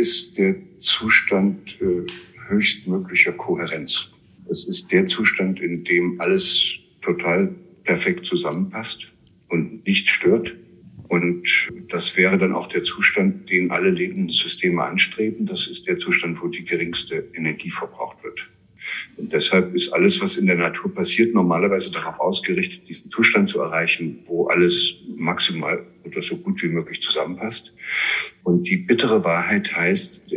ist der Zustand äh, höchstmöglicher Kohärenz. Das ist der Zustand, in dem alles total perfekt zusammenpasst und nichts stört. Und das wäre dann auch der Zustand, den alle Lebenssysteme anstreben. Das ist der Zustand, wo die geringste Energie verbraucht wird. Und deshalb ist alles, was in der Natur passiert, normalerweise darauf ausgerichtet, diesen Zustand zu erreichen, wo alles maximal oder so gut wie möglich zusammenpasst. Und die bittere Wahrheit heißt,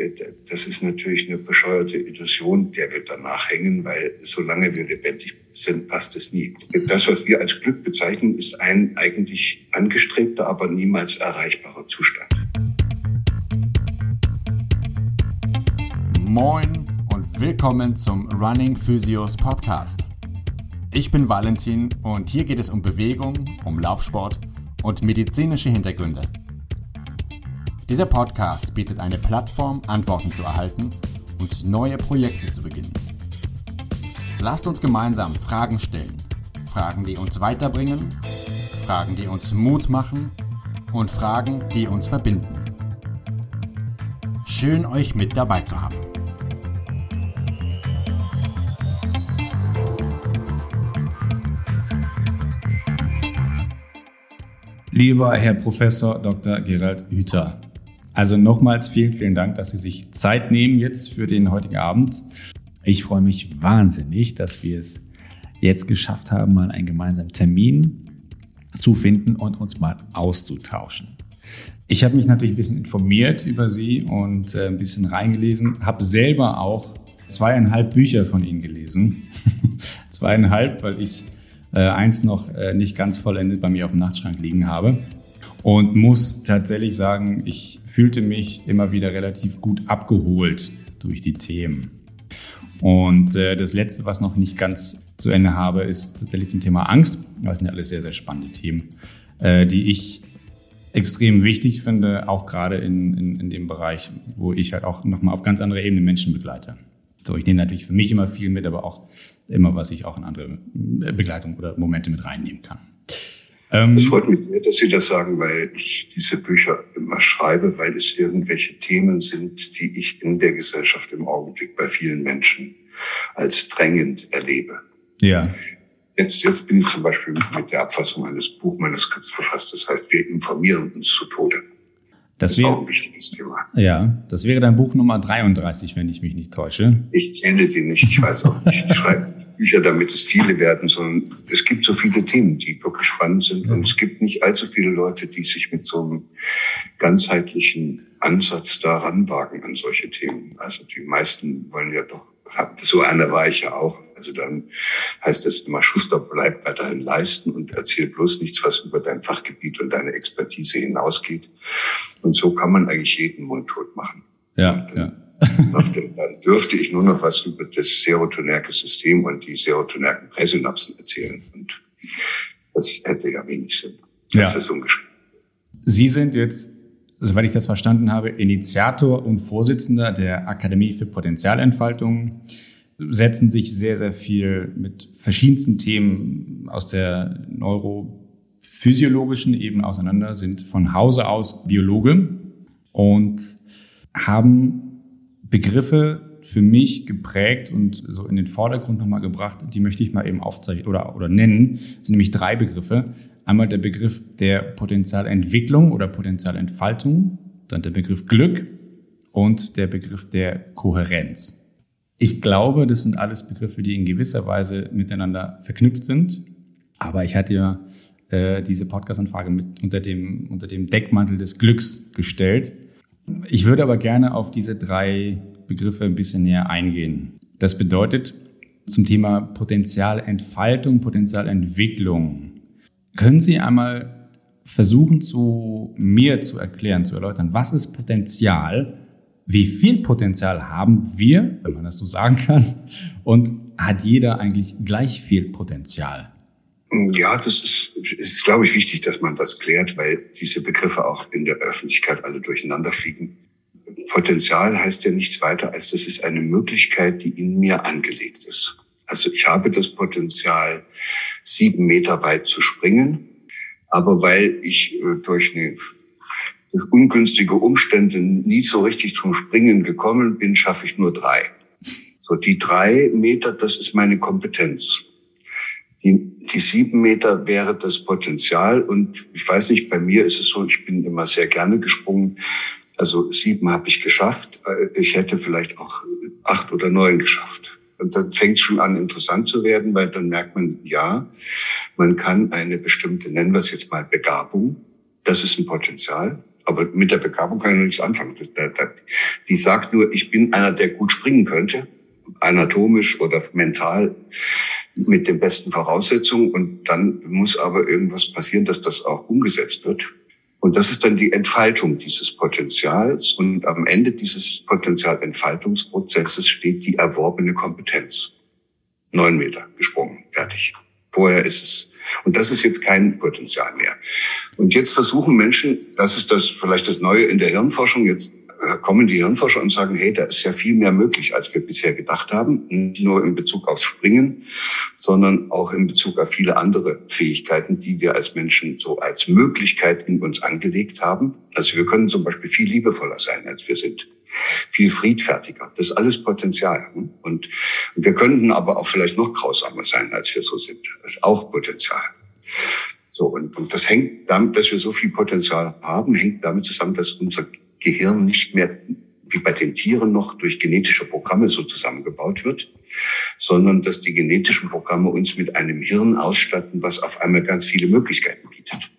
das ist natürlich eine bescheuerte Illusion, der wird danach hängen, weil solange wir lebendig sind, passt es nie. Das, was wir als Glück bezeichnen, ist ein eigentlich angestrebter, aber niemals erreichbarer Zustand. Moin und willkommen zum Running Physios Podcast. Ich bin Valentin und hier geht es um Bewegung, um Laufsport und medizinische Hintergründe. Dieser Podcast bietet eine Plattform, Antworten zu erhalten und neue Projekte zu beginnen. Lasst uns gemeinsam Fragen stellen. Fragen, die uns weiterbringen, Fragen, die uns Mut machen und Fragen, die uns verbinden. Schön euch mit dabei zu haben. Lieber Herr Professor Dr. Gerald Hüther, also nochmals vielen, vielen Dank, dass Sie sich Zeit nehmen jetzt für den heutigen Abend. Ich freue mich wahnsinnig, dass wir es jetzt geschafft haben, mal einen gemeinsamen Termin zu finden und uns mal auszutauschen. Ich habe mich natürlich ein bisschen informiert über Sie und äh, ein bisschen reingelesen, habe selber auch zweieinhalb Bücher von Ihnen gelesen. zweieinhalb, weil ich äh, eins noch äh, nicht ganz vollendet bei mir auf dem Nachtschrank liegen habe. Und muss tatsächlich sagen, ich fühlte mich immer wieder relativ gut abgeholt durch die Themen. Und äh, das Letzte, was noch nicht ganz zu Ende habe, ist tatsächlich zum Thema Angst. Das sind ja alles sehr, sehr spannende Themen, äh, die ich extrem wichtig finde, auch gerade in, in, in dem Bereich, wo ich halt auch nochmal auf ganz andere Ebene Menschen begleite. So, ich nehme natürlich für mich immer viel mit, aber auch immer, was ich auch in andere äh, Begleitung oder Momente mit reinnehmen kann. Ähm, es freut mich sehr, dass Sie das sagen, weil ich diese Bücher immer schreibe, weil es irgendwelche Themen sind, die ich in der Gesellschaft im Augenblick bei vielen Menschen als drängend erlebe. Ja. Jetzt, jetzt bin ich zum Beispiel mit der Abfassung eines Buchmanuskripts befasst. Das heißt, wir informieren uns zu Tode. Das, das ist auch ein wichtiges Thema. Ja, das wäre dein Buch Nummer 33, wenn ich mich nicht täusche. Ich zähle die nicht, ich weiß auch nicht. Ich schreibe Bücher, damit es viele werden, sondern es gibt so viele Themen, die wirklich spannend sind. Und es gibt nicht allzu viele Leute, die sich mit so einem ganzheitlichen Ansatz daran wagen an solche Themen. Also die meisten wollen ja doch, so einer war ich ja auch. Also dann heißt es immer, Schuster bleibt weiterhin leisten und erzählt bloß nichts, was über dein Fachgebiet und deine Expertise hinausgeht. Und so kann man eigentlich jeden mundtot machen. Ja, ja dann dürfte ich nur noch was über das serotonerke System und die serotonerken Präsynapsen erzählen. Und das hätte ja wenig Sinn. Ja. So Sie sind jetzt, soweit ich das verstanden habe, Initiator und Vorsitzender der Akademie für Potenzialentfaltung, setzen sich sehr, sehr viel mit verschiedensten Themen aus der neurophysiologischen Ebene auseinander, sind von Hause aus Biologe und haben Begriffe für mich geprägt und so in den Vordergrund nochmal gebracht, die möchte ich mal eben aufzeichnen oder, oder nennen. Das sind nämlich drei Begriffe. Einmal der Begriff der Potenzialentwicklung oder Potenzialentfaltung, dann der Begriff Glück und der Begriff der Kohärenz. Ich glaube, das sind alles Begriffe, die in gewisser Weise miteinander verknüpft sind. Aber ich hatte ja äh, diese Podcast-Anfrage unter dem, unter dem Deckmantel des Glücks gestellt. Ich würde aber gerne auf diese drei Begriffe ein bisschen näher eingehen. Das bedeutet zum Thema Potenzialentfaltung, Potenzialentwicklung. Können Sie einmal versuchen, zu mir zu erklären, zu erläutern, was ist Potenzial? Wie viel Potenzial haben wir, wenn man das so sagen kann? Und hat jeder eigentlich gleich viel Potenzial? Ja, das ist, ist, glaube ich, wichtig, dass man das klärt, weil diese Begriffe auch in der Öffentlichkeit alle durcheinander fliegen. Potenzial heißt ja nichts weiter, als das ist eine Möglichkeit, die in mir angelegt ist. Also ich habe das Potenzial, sieben Meter weit zu springen, aber weil ich äh, durch eine durch ungünstige Umstände nie so richtig zum Springen gekommen bin, schaffe ich nur drei. So, die drei Meter, das ist meine Kompetenz. Die, die sieben Meter wäre das Potenzial. Und ich weiß nicht, bei mir ist es so, ich bin immer sehr gerne gesprungen. Also sieben habe ich geschafft. Äh, ich hätte vielleicht auch acht oder neun geschafft. Und dann fängt es schon an, interessant zu werden, weil dann merkt man, ja, man kann eine bestimmte, nennen wir es jetzt mal Begabung, das ist ein Potenzial. Aber mit der Begabung kann ich noch nichts anfangen. Die sagt nur, ich bin einer, der gut springen könnte, anatomisch oder mental mit den besten Voraussetzungen. Und dann muss aber irgendwas passieren, dass das auch umgesetzt wird. Und das ist dann die Entfaltung dieses Potenzials. Und am Ende dieses Potenzialentfaltungsprozesses steht die erworbene Kompetenz. Neun Meter gesprungen, fertig. Vorher ist es. Und das ist jetzt kein Potenzial mehr. Und jetzt versuchen Menschen, das ist das vielleicht das Neue in der Hirnforschung, jetzt kommen die Hirnforscher und sagen, hey, da ist ja viel mehr möglich, als wir bisher gedacht haben. Nicht nur in Bezug aufs Springen, sondern auch in Bezug auf viele andere Fähigkeiten, die wir als Menschen so als Möglichkeit in uns angelegt haben. Also wir können zum Beispiel viel liebevoller sein, als wir sind. Viel friedfertiger. Das ist alles Potenzial. Und, und wir könnten aber auch vielleicht noch grausamer sein, als wir so sind. Das ist auch Potenzial. So, und, und das hängt damit, dass wir so viel Potenzial haben, hängt damit zusammen, dass unser Gehirn nicht mehr wie bei den Tieren noch durch genetische Programme so zusammengebaut wird, sondern dass die genetischen Programme uns mit einem Hirn ausstatten, was auf einmal ganz viele Möglichkeiten bietet.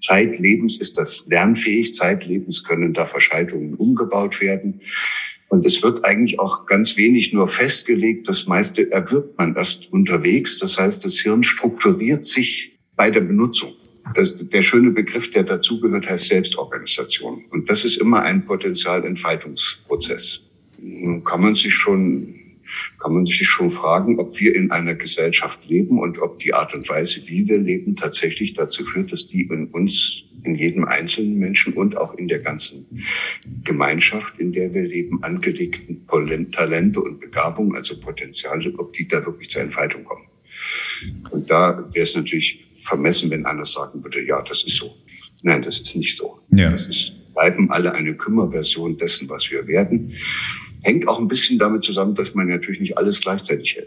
Zeitlebens ist das lernfähig, zeitlebens können da Verschaltungen umgebaut werden. Und es wird eigentlich auch ganz wenig nur festgelegt. Das meiste erwirbt man erst unterwegs. Das heißt, das Hirn strukturiert sich bei der Benutzung. Das, der schöne Begriff, der dazugehört, heißt Selbstorganisation. Und das ist immer ein Potenzialentfaltungsprozess. Nun kann man sich schon, kann man sich schon fragen, ob wir in einer Gesellschaft leben und ob die Art und Weise, wie wir leben, tatsächlich dazu führt, dass die in uns, in jedem einzelnen Menschen und auch in der ganzen Gemeinschaft, in der wir leben, angelegten Talente und Begabungen, also Potenziale, ob die da wirklich zur Entfaltung kommen. Und da wäre es natürlich vermessen, wenn einer sagen würde, ja, das ist so. Nein, das ist nicht so. Ja. Das ist, bleiben alle eine Kümmerversion dessen, was wir werden. Hängt auch ein bisschen damit zusammen, dass man natürlich nicht alles gleichzeitig äh,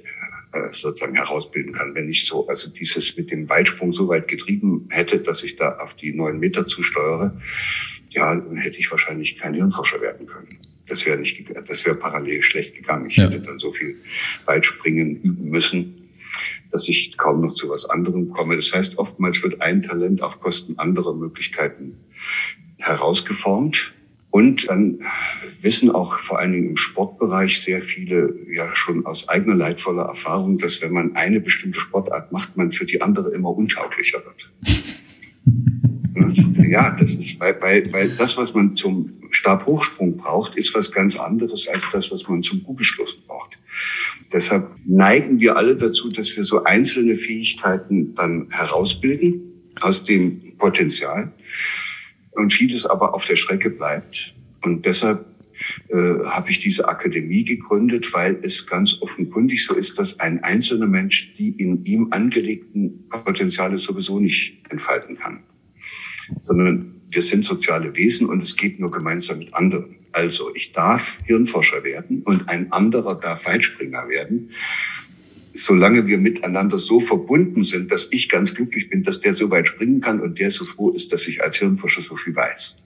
sozusagen herausbilden kann. Wenn ich so, also dieses mit dem Weitsprung so weit getrieben hätte, dass ich da auf die neun Meter zusteuere, ja, dann hätte ich wahrscheinlich kein Hirnforscher werden können. Das wäre nicht, das wäre parallel schlecht gegangen. Ich ja. hätte dann so viel Weitspringen üben müssen, dass ich kaum noch zu was anderem komme. Das heißt, oftmals wird ein Talent auf Kosten anderer Möglichkeiten herausgeformt. Und dann wissen auch vor allen Dingen im Sportbereich sehr viele ja schon aus eigener leidvoller Erfahrung, dass wenn man eine bestimmte Sportart macht, man für die andere immer untauglicher wird. ja, das ist, weil, weil, weil das, was man zum Stabhochsprung braucht, ist was ganz anderes als das, was man zum Kugelstoßen braucht. Deshalb neigen wir alle dazu, dass wir so einzelne Fähigkeiten dann herausbilden aus dem Potenzial und vieles aber auf der Strecke bleibt. Und deshalb äh, habe ich diese Akademie gegründet, weil es ganz offenkundig so ist, dass ein einzelner Mensch die in ihm angelegten Potenziale sowieso nicht entfalten kann, sondern wir sind soziale Wesen und es geht nur gemeinsam mit anderen. Also ich darf Hirnforscher werden und ein anderer darf Weitspringer werden. Solange wir miteinander so verbunden sind, dass ich ganz glücklich bin, dass der so weit springen kann und der so froh ist, dass ich als Hirnforscher so viel weiß.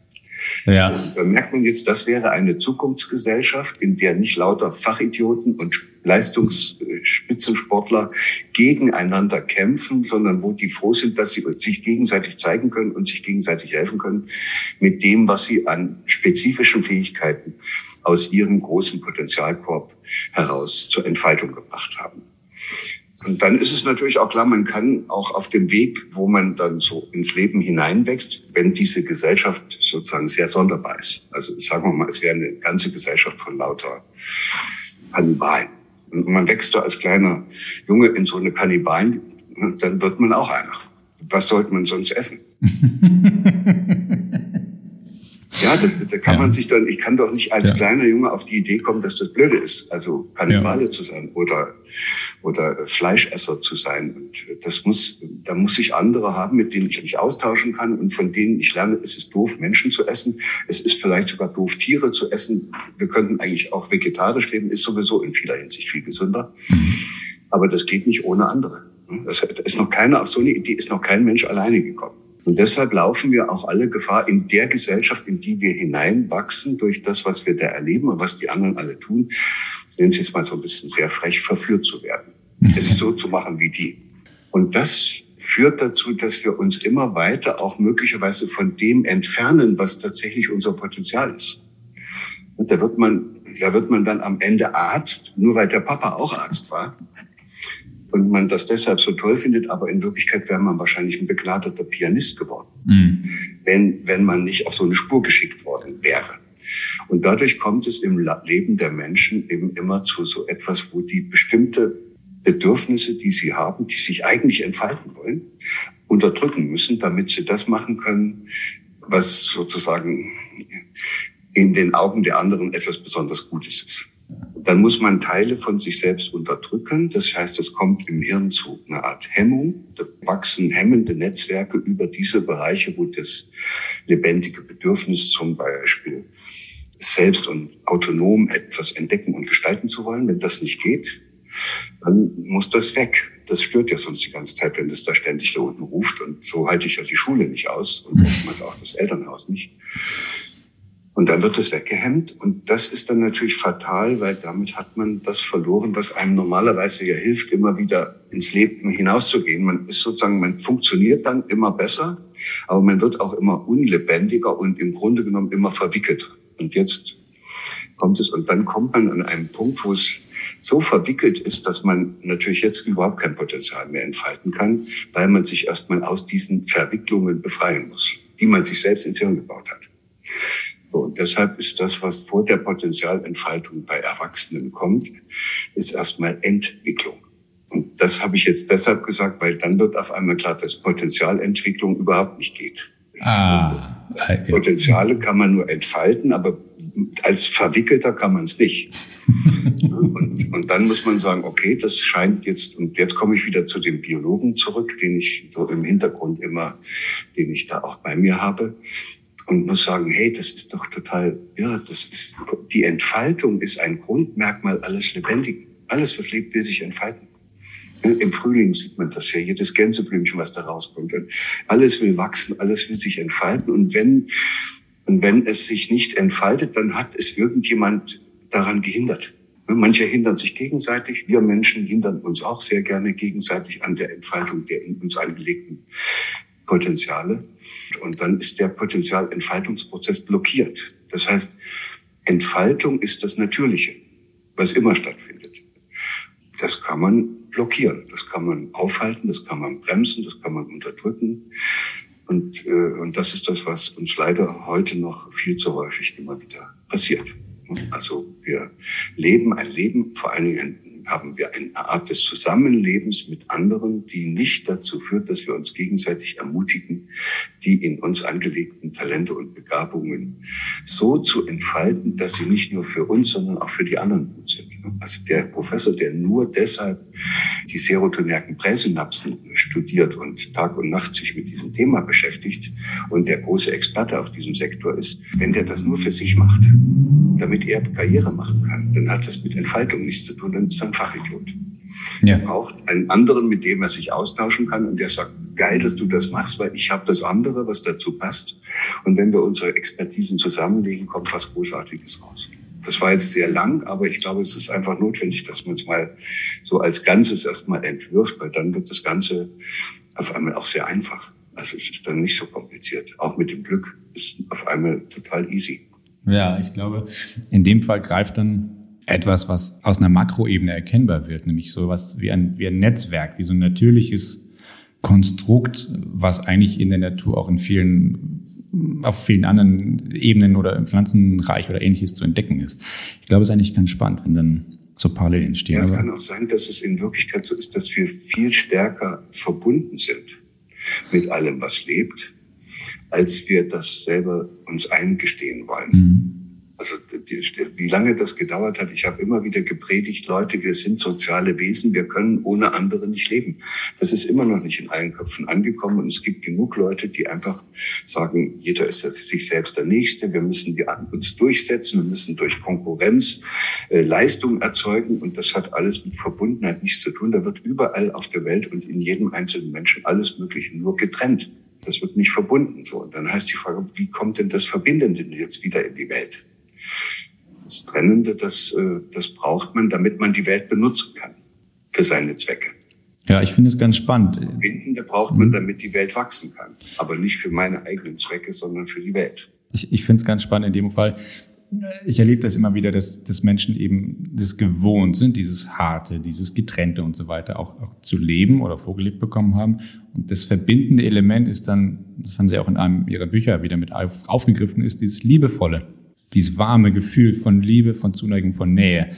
Ja. Da merkt man jetzt, das wäre eine Zukunftsgesellschaft, in der nicht lauter Fachidioten und Leistungsspitzensportler gegeneinander kämpfen, sondern wo die froh sind, dass sie sich gegenseitig zeigen können und sich gegenseitig helfen können mit dem, was sie an spezifischen Fähigkeiten aus ihrem großen Potenzialkorb heraus zur Entfaltung gebracht haben. Und dann ist es natürlich auch klar, man kann auch auf dem Weg, wo man dann so ins Leben hineinwächst, wenn diese Gesellschaft sozusagen sehr sonderbar ist. Also sagen wir mal, es wäre eine ganze Gesellschaft von lauter Kannibalen. Und man wächst da als kleiner Junge in so eine Kannibalen, dann wird man auch einer. Was sollte man sonst essen? Ja, das, da kann ja. man sich dann, ich kann doch nicht als ja. kleiner Junge auf die Idee kommen, dass das blöde ist, also Kannibale ja. zu sein oder, oder Fleischesser zu sein. Und das muss, da muss ich andere haben, mit denen ich mich austauschen kann und von denen ich lerne, es ist doof, Menschen zu essen. Es ist vielleicht sogar doof, Tiere zu essen. Wir könnten eigentlich auch vegetarisch leben, ist sowieso in vieler Hinsicht viel gesünder. Mhm. Aber das geht nicht ohne andere. Das ist noch keiner, auf so eine Idee ist noch kein Mensch alleine gekommen. Und deshalb laufen wir auch alle Gefahr, in der Gesellschaft, in die wir hineinwachsen, durch das, was wir da erleben und was die anderen alle tun, nennen Sie es mal so ein bisschen sehr frech, verführt zu werden. Mhm. Es so zu machen wie die. Und das führt dazu, dass wir uns immer weiter auch möglicherweise von dem entfernen, was tatsächlich unser Potenzial ist. Und da wird man, da wird man dann am Ende Arzt, nur weil der Papa auch Arzt war und man das deshalb so toll findet, aber in Wirklichkeit wäre man wahrscheinlich ein begnadeter Pianist geworden, mhm. wenn, wenn man nicht auf so eine Spur geschickt worden wäre. Und dadurch kommt es im Leben der Menschen eben immer zu so etwas, wo die bestimmte Bedürfnisse, die sie haben, die sich eigentlich entfalten wollen, unterdrücken müssen, damit sie das machen können, was sozusagen in den Augen der anderen etwas besonders Gutes ist dann muss man Teile von sich selbst unterdrücken. Das heißt, es kommt im Hirn zu einer Art Hemmung. Da wachsen hemmende Netzwerke über diese Bereiche, wo das lebendige Bedürfnis zum Beispiel selbst und autonom etwas entdecken und gestalten zu wollen, wenn das nicht geht, dann muss das weg. Das stört ja sonst die ganze Zeit, wenn das da ständig da unten ruft. Und so halte ich ja die Schule nicht aus und oftmals auch das Elternhaus nicht. Und dann wird es weggehemmt. Und das ist dann natürlich fatal, weil damit hat man das verloren, was einem normalerweise ja hilft, immer wieder ins Leben hinauszugehen. Man ist sozusagen, man funktioniert dann immer besser, aber man wird auch immer unlebendiger und im Grunde genommen immer verwickelter. Und jetzt kommt es, und dann kommt man an einen Punkt, wo es so verwickelt ist, dass man natürlich jetzt überhaupt kein Potenzial mehr entfalten kann, weil man sich erstmal aus diesen Verwicklungen befreien muss, die man sich selbst ins Hirn gebaut hat. So, und deshalb ist das, was vor der Potenzialentfaltung bei Erwachsenen kommt, ist erstmal Entwicklung. Und das habe ich jetzt deshalb gesagt, weil dann wird auf einmal klar, dass Potenzialentwicklung überhaupt nicht geht. Ah, Potenziale kann man nur entfalten, aber als Verwickelter kann man es nicht. und, und dann muss man sagen, okay, das scheint jetzt, und jetzt komme ich wieder zu dem Biologen zurück, den ich so im Hintergrund immer, den ich da auch bei mir habe und muss sagen, hey, das ist doch total irre. Das ist, die Entfaltung ist ein Grundmerkmal alles Lebendigen. Alles, was lebt, will sich entfalten. Im Frühling sieht man das ja, jedes Gänseblümchen, was da rauskommt. Alles will wachsen, alles will sich entfalten. Und wenn, und wenn es sich nicht entfaltet, dann hat es irgendjemand daran gehindert. Manche hindern sich gegenseitig. Wir Menschen hindern uns auch sehr gerne gegenseitig an der Entfaltung der in uns angelegten Potenziale. Und dann ist der Potenzialentfaltungsprozess blockiert. Das heißt, Entfaltung ist das Natürliche, was immer stattfindet. Das kann man blockieren, das kann man aufhalten, das kann man bremsen, das kann man unterdrücken. Und, äh, und das ist das, was uns leider heute noch viel zu häufig immer wieder passiert. Also wir leben ein Leben, vor allen Dingen haben wir eine Art des Zusammenlebens mit anderen, die nicht dazu führt, dass wir uns gegenseitig ermutigen, die in uns angelegten Talente und Begabungen so zu entfalten, dass sie nicht nur für uns, sondern auch für die anderen gut sind. Also der Professor, der nur deshalb die serotonergen Präsynapsen studiert und Tag und Nacht sich mit diesem Thema beschäftigt und der große Experte auf diesem Sektor ist, wenn der das nur für sich macht, damit er Karriere machen kann, dann hat das mit Entfaltung nichts zu tun, dann ist er ein Fachidiot. Ja. Er braucht einen anderen, mit dem er sich austauschen kann und der sagt, geil, dass du das machst, weil ich habe das andere, was dazu passt. Und wenn wir unsere Expertisen zusammenlegen, kommt was Großartiges raus. Das war jetzt sehr lang, aber ich glaube, es ist einfach notwendig, dass man es mal so als Ganzes erstmal entwirft, weil dann wird das Ganze auf einmal auch sehr einfach. Also es ist dann nicht so kompliziert. Auch mit dem Glück ist auf einmal total easy. Ja, ich glaube, in dem Fall greift dann etwas, was aus einer Makroebene erkennbar wird, nämlich so was wie ein, wie ein Netzwerk, wie so ein natürliches Konstrukt, was eigentlich in der Natur auch in vielen auf vielen anderen Ebenen oder im Pflanzenreich oder ähnliches zu entdecken ist. Ich glaube, es ist eigentlich ganz spannend, wenn dann so Parallelen entstehen. Ja, es kann auch sein, dass es in Wirklichkeit so ist, dass wir viel stärker verbunden sind mit allem, was lebt, als wir das selber uns eingestehen wollen. Mhm. Also die, wie lange das gedauert hat, ich habe immer wieder gepredigt, Leute, wir sind soziale Wesen, wir können ohne andere nicht leben. Das ist immer noch nicht in allen Köpfen angekommen und es gibt genug Leute, die einfach sagen, jeder ist sich selbst der Nächste, wir müssen die uns durchsetzen, wir müssen durch Konkurrenz äh, Leistung erzeugen und das hat alles mit Verbundenheit nichts zu tun. Da wird überall auf der Welt und in jedem einzelnen Menschen alles Mögliche nur getrennt. Das wird nicht verbunden. So. Und dann heißt die Frage, wie kommt denn das Verbindende jetzt wieder in die Welt? Das Trennende, das, äh, das braucht man, damit man die Welt benutzen kann für seine Zwecke. Ja, ich finde es ganz spannend. Das Verbindende braucht man, mhm. damit die Welt wachsen kann. Aber nicht für meine eigenen Zwecke, sondern für die Welt. Ich, ich finde es ganz spannend in dem Fall. Ich erlebe das immer wieder, dass, dass Menschen eben das gewohnt sind, dieses Harte, dieses Getrennte und so weiter auch, auch zu leben oder vorgelebt bekommen haben. Und das verbindende Element ist dann, das haben Sie auch in einem Ihrer Bücher wieder mit aufgegriffen, ist dieses Liebevolle dieses warme Gefühl von Liebe, von Zuneigung, von Nähe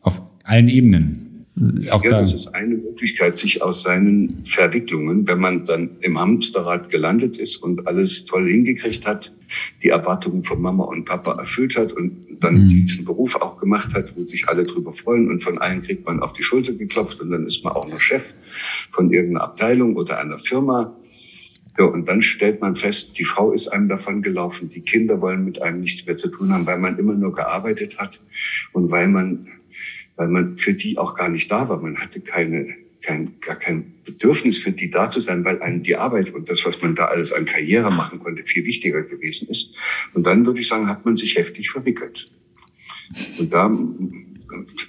auf allen Ebenen. Auch ja, das ist eine Möglichkeit, sich aus seinen Verwicklungen, wenn man dann im Hamsterrad gelandet ist und alles toll hingekriegt hat, die Erwartungen von Mama und Papa erfüllt hat und dann mhm. diesen Beruf auch gemacht hat, wo sich alle drüber freuen und von allen kriegt man auf die Schulter geklopft und dann ist man auch noch Chef von irgendeiner Abteilung oder einer Firma ja, und dann stellt man fest, die Frau ist einem davon gelaufen, die Kinder wollen mit einem nichts mehr zu tun haben, weil man immer nur gearbeitet hat und weil man, weil man für die auch gar nicht da war. Man hatte keine, kein, gar kein Bedürfnis für die da zu sein, weil einem die Arbeit und das, was man da alles an Karriere machen konnte, viel wichtiger gewesen ist. Und dann würde ich sagen, hat man sich heftig verwickelt. Und da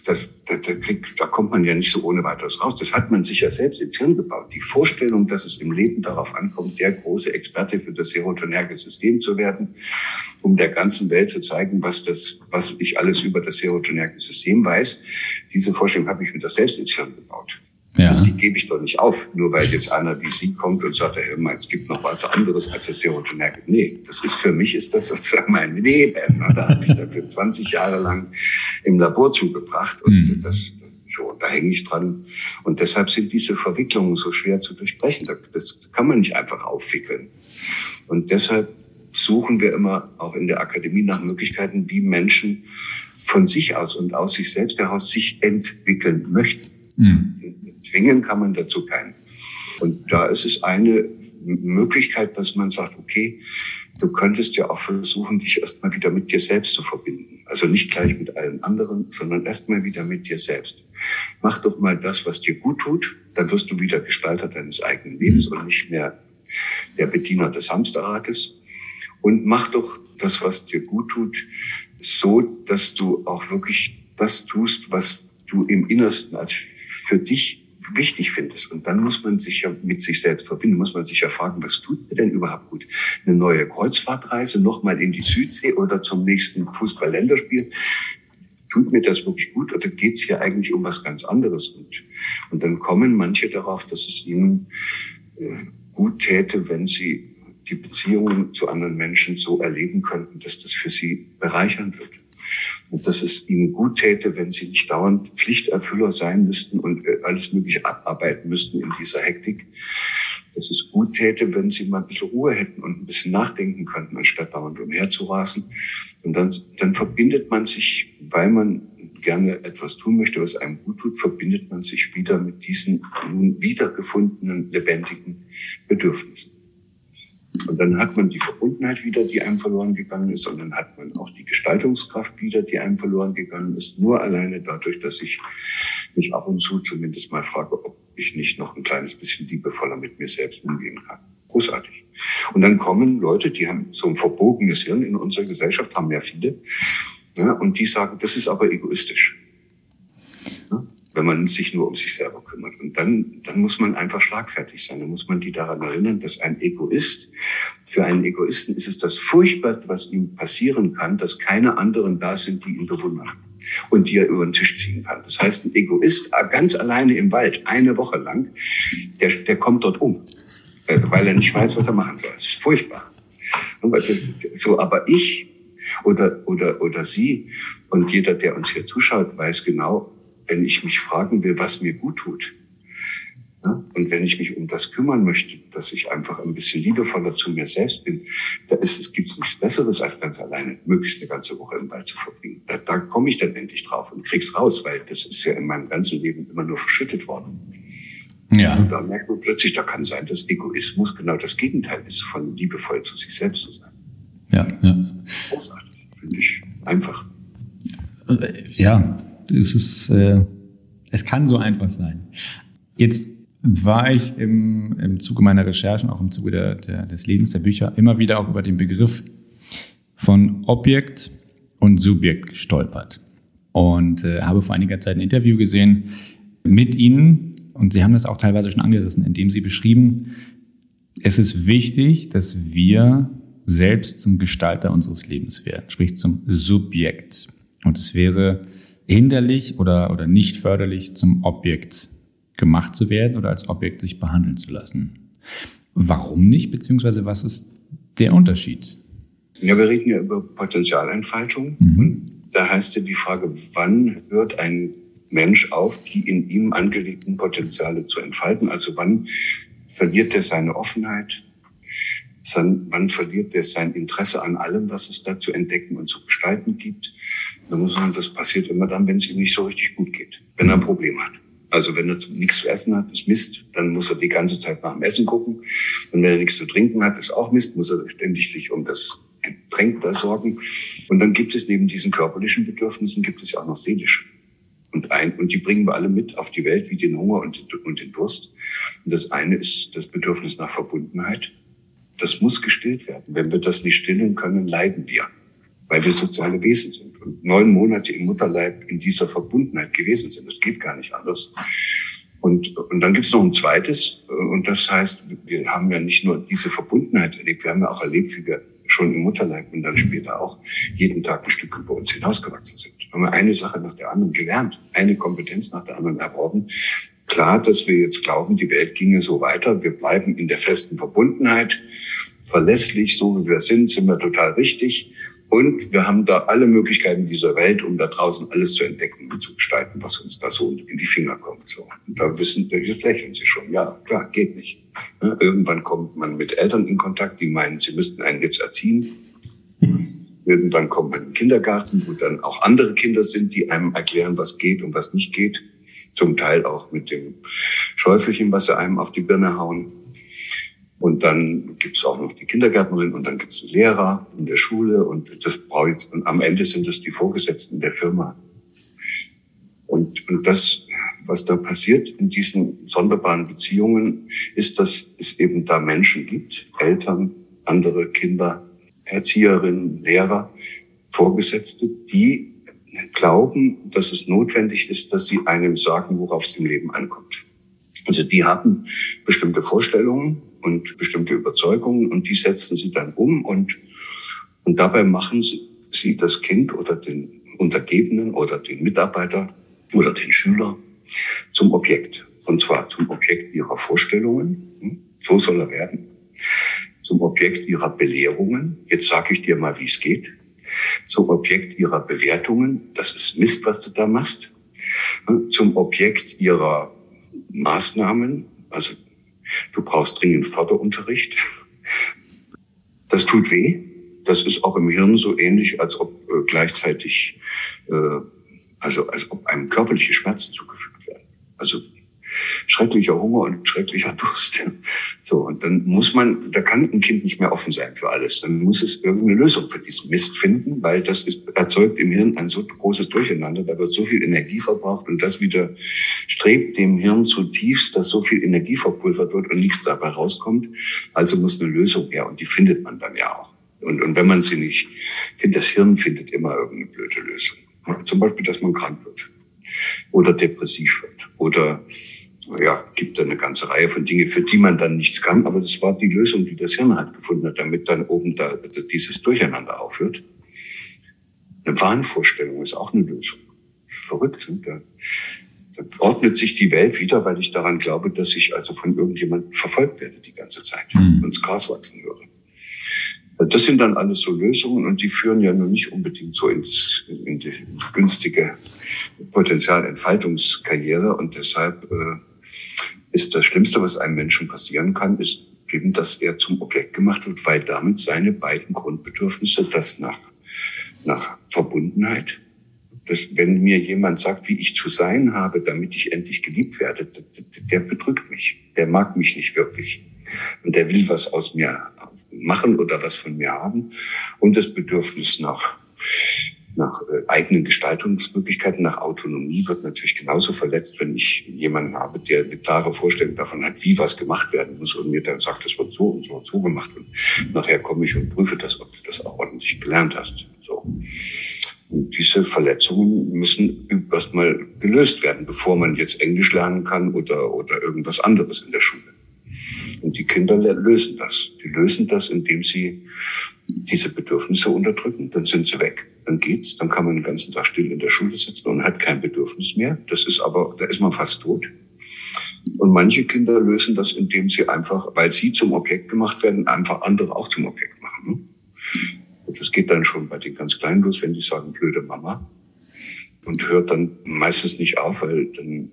das, das, das kriegt, da kommt man ja nicht so ohne weiteres raus. Das hat man sich ja selbst ins Hirn gebaut. Die Vorstellung, dass es im Leben darauf ankommt, der große Experte für das serotonerge System zu werden, um der ganzen Welt zu zeigen, was das, was ich alles über das serotonerge System weiß. Diese Vorstellung habe ich mir das selbst ins Hirn gebaut. Ja. Die gebe ich doch nicht auf, nur weil jetzt einer wie Sie kommt und sagt, Herr mal, es gibt noch was anderes als das Serotonerge. Nee, das ist für mich ist das sozusagen mein Leben. Da habe ich dafür 20 Jahre lang im Labor zugebracht und mhm. das so, da hänge ich dran. Und deshalb sind diese Verwicklungen so schwer zu durchbrechen. Das kann man nicht einfach aufwickeln. Und deshalb suchen wir immer auch in der Akademie nach Möglichkeiten, wie Menschen von sich aus und aus sich selbst heraus sich entwickeln möchten. Mhm. Zwingen kann man dazu keinen. Und da ist es eine Möglichkeit, dass man sagt, okay, du könntest ja auch versuchen, dich erstmal wieder mit dir selbst zu verbinden. Also nicht gleich mit allen anderen, sondern erstmal wieder mit dir selbst. Mach doch mal das, was dir gut tut, dann wirst du wieder Gestalter deines eigenen Lebens und nicht mehr der Bediener des Hamsterrades. Und mach doch das, was dir gut tut, so, dass du auch wirklich das tust, was du im Innersten als für dich wichtig findest. Und dann muss man sich ja mit sich selbst verbinden, muss man sich ja fragen, was tut mir denn überhaupt gut? Eine neue Kreuzfahrtreise, nochmal in die Südsee oder zum nächsten Fußball-Länderspiel? Tut mir das wirklich gut oder geht es hier eigentlich um was ganz anderes? Und, und dann kommen manche darauf, dass es ihnen äh, gut täte, wenn sie die Beziehungen zu anderen Menschen so erleben könnten, dass das für sie bereichernd wird und dass es ihnen gut täte, wenn sie nicht dauernd Pflichterfüller sein müssten und äh, alles Mögliche abarbeiten müssten in dieser Hektik. Dass es gut täte, wenn sie mal ein bisschen Ruhe hätten und ein bisschen nachdenken könnten, anstatt dauernd umherzurasen. Und dann, dann verbindet man sich, weil man gerne etwas tun möchte, was einem gut tut, verbindet man sich wieder mit diesen nun wiedergefundenen lebendigen Bedürfnissen. Und dann hat man die Verbundenheit wieder, die einem verloren gegangen ist. Und dann hat man auch die Gestaltungskraft wieder, die einem verloren gegangen ist. Nur alleine dadurch, dass ich mich ab und zu zumindest mal frage, ob ich nicht noch ein kleines bisschen liebevoller mit mir selbst umgehen kann. Großartig. Und dann kommen Leute, die haben so ein verbogenes Hirn in unserer Gesellschaft, haben ja viele. Ja, und die sagen, das ist aber egoistisch wenn man sich nur um sich selber kümmert. Und dann, dann muss man einfach schlagfertig sein. Dann muss man die daran erinnern, dass ein Egoist, für einen Egoisten ist es das Furchtbarste, was ihm passieren kann, dass keine anderen da sind, die ihn bewundern und die er über den Tisch ziehen kann. Das heißt, ein Egoist äh, ganz alleine im Wald, eine Woche lang, der, der kommt dort um, äh, weil er nicht weiß, was er machen soll. Das ist furchtbar. So, aber ich oder, oder, oder Sie und jeder, der uns hier zuschaut, weiß genau, wenn ich mich fragen will, was mir gut tut, Ja? Und wenn ich mich um das kümmern möchte, dass ich einfach ein bisschen liebevoller zu mir selbst bin, da ist es, gibt es nichts Besseres, als ganz alleine möglichst eine ganze Woche im Wald zu verbringen. Da, da komme ich dann endlich drauf und krieg's raus, weil das ist ja in meinem ganzen Leben immer nur verschüttet worden. Ja. Und da merkt man plötzlich, da kann sein, dass Egoismus genau das Gegenteil ist, von liebevoll zu sich selbst zu sein. Ja, ja. Großartig, finde ich. Einfach. Ja, es ist, äh, es kann so einfach sein. Jetzt war ich im, im Zuge meiner Recherchen, auch im Zuge der, der, des Lesens der Bücher, immer wieder auch über den Begriff von Objekt und Subjekt gestolpert. Und äh, habe vor einiger Zeit ein Interview gesehen mit Ihnen. Und Sie haben das auch teilweise schon angerissen, indem Sie beschrieben, es ist wichtig, dass wir selbst zum Gestalter unseres Lebens werden, sprich zum Subjekt. Und es wäre hinderlich oder, oder nicht förderlich, zum Objekt gemacht zu werden oder als Objekt sich behandeln zu lassen. Warum nicht, beziehungsweise was ist der Unterschied? Ja, wir reden ja über Potenzialentfaltung. Mhm. Und da heißt ja die Frage, wann hört ein Mensch auf, die in ihm angelegten Potenziale zu entfalten? Also wann verliert er seine Offenheit? Wann verliert er sein Interesse an allem, was es da zu entdecken und zu gestalten gibt? Da muss man, das passiert immer dann, wenn es ihm nicht so richtig gut geht, wenn er ein Problem hat. Also wenn er nichts zu essen hat, ist Mist, dann muss er die ganze Zeit nach dem Essen gucken. Und wenn er nichts zu trinken hat, ist auch Mist, muss er ständig sich um das Getränk da sorgen. Und dann gibt es neben diesen körperlichen Bedürfnissen, gibt es ja auch noch seelische. Und, ein, und die bringen wir alle mit auf die Welt, wie den Hunger und, und den Durst. Und das eine ist das Bedürfnis nach Verbundenheit. Das muss gestillt werden. Wenn wir das nicht stillen können, leiden wir weil wir soziale Wesen sind neun Monate im Mutterleib in dieser Verbundenheit gewesen sind. Das geht gar nicht anders. Und, und dann gibt es noch ein zweites, äh, und das heißt, wir haben ja nicht nur diese Verbundenheit erlebt, wir haben ja auch erlebt, wie wir schon im Mutterleib und dann später auch jeden Tag ein Stück über uns hinausgewachsen sind. Wir haben eine Sache nach der anderen gelernt, eine Kompetenz nach der anderen erworben. Klar, dass wir jetzt glauben, die Welt ginge so weiter, wir bleiben in der festen Verbundenheit, verlässlich, so wie wir sind, sind wir total richtig. Und wir haben da alle Möglichkeiten dieser Welt, um da draußen alles zu entdecken und zu gestalten, was uns da so in die Finger kommt. So. Und da wissen, da lächeln sie schon. Ja, klar, geht nicht. Irgendwann kommt man mit Eltern in Kontakt, die meinen, sie müssten einen jetzt erziehen. Irgendwann kommt man in den Kindergarten, wo dann auch andere Kinder sind, die einem erklären, was geht und was nicht geht. Zum Teil auch mit dem Schäufelchen, was sie einem auf die Birne hauen. Und dann gibt es auch noch die Kindergärtnerin und dann gibt es einen Lehrer in der Schule und das brauche ich, und am Ende sind es die Vorgesetzten der Firma. Und, und das, was da passiert in diesen sonderbaren Beziehungen, ist, dass es eben da Menschen gibt, Eltern, andere Kinder, Erzieherinnen, Lehrer, Vorgesetzte, die glauben, dass es notwendig ist, dass sie einem sagen, worauf es im Leben ankommt. Also die haben bestimmte Vorstellungen und bestimmte Überzeugungen und die setzen sie dann um und, und dabei machen sie, das Kind oder den Untergebenen oder den Mitarbeiter oder den Schüler zum Objekt. Und zwar zum Objekt ihrer Vorstellungen. Hm? So soll er werden. Zum Objekt ihrer Belehrungen. Jetzt sage ich dir mal, wie es geht. Zum Objekt ihrer Bewertungen. Das ist Mist, was du da machst. Hm? Zum Objekt ihrer Maßnahmen. Also Du brauchst dringend Förderunterricht. Das tut weh. Das ist auch im Hirn so ähnlich, als ob äh, gleichzeitig, äh, also als ob einem körperliche Schmerzen zugefügt werden. Also schrecklicher Hunger und schrecklicher Durst. So, und dann muss man, da kann ein Kind nicht mehr offen sein für alles. Dann muss es irgendeine Lösung für diesen Mist finden, weil das ist, erzeugt im Hirn ein so großes Durcheinander, da wird so viel Energie verbraucht und das wieder strebt dem Hirn zutiefst, dass so viel Energie verpulvert wird und nichts dabei rauskommt. Also muss eine Lösung her und die findet man dann ja auch. Und, und wenn man sie nicht findet, das Hirn findet immer irgendeine blöde Lösung. Zum Beispiel, dass man krank wird oder depressiv wird oder ja, gibt da eine ganze Reihe von Dingen, für die man dann nichts kann. Aber das war die Lösung, die das Hirn halt gefunden hat, damit dann oben da dieses Durcheinander aufhört. Eine Wahnvorstellung ist auch eine Lösung. Verrückt. Ne? Da, da ordnet sich die Welt wieder, weil ich daran glaube, dass ich also von irgendjemandem verfolgt werde die ganze Zeit mhm. und Gras wachsen höre. Das sind dann alles so Lösungen und die führen ja nun nicht unbedingt so in, das, in die günstige Potenzialentfaltungskarriere und deshalb äh, ist das Schlimmste, was einem Menschen passieren kann, ist eben, dass er zum Objekt gemacht wird, weil damit seine beiden Grundbedürfnisse, das nach, nach Verbundenheit, das, wenn mir jemand sagt, wie ich zu sein habe, damit ich endlich geliebt werde, der, betrügt mich. Der mag mich nicht wirklich. Und der will was aus mir machen oder was von mir haben. Und das Bedürfnis nach nach äh, eigenen Gestaltungsmöglichkeiten, nach Autonomie wird natürlich genauso verletzt, wenn ich jemanden habe, der eine klare Vorstellung davon hat, wie was gemacht werden muss und mir dann sagt, das wird so und so und so gemacht und nachher komme ich und prüfe das, ob du das auch ordentlich gelernt hast. So. Und diese Verletzungen müssen erstmal gelöst werden, bevor man jetzt Englisch lernen kann oder, oder irgendwas anderes in der Schule. Und die Kinder lösen das. Die lösen das, indem sie diese Bedürfnisse unterdrücken, dann sind sie weg. Dann geht's, dann kann man den ganzen Tag still in der Schule sitzen und hat kein Bedürfnis mehr. Das ist aber, da ist man fast tot. Und manche Kinder lösen das, indem sie einfach, weil sie zum Objekt gemacht werden, einfach andere auch zum Objekt machen. Und das geht dann schon bei den ganz Kleinen los, wenn die sagen, blöde Mama. Und hört dann meistens nicht auf, weil dann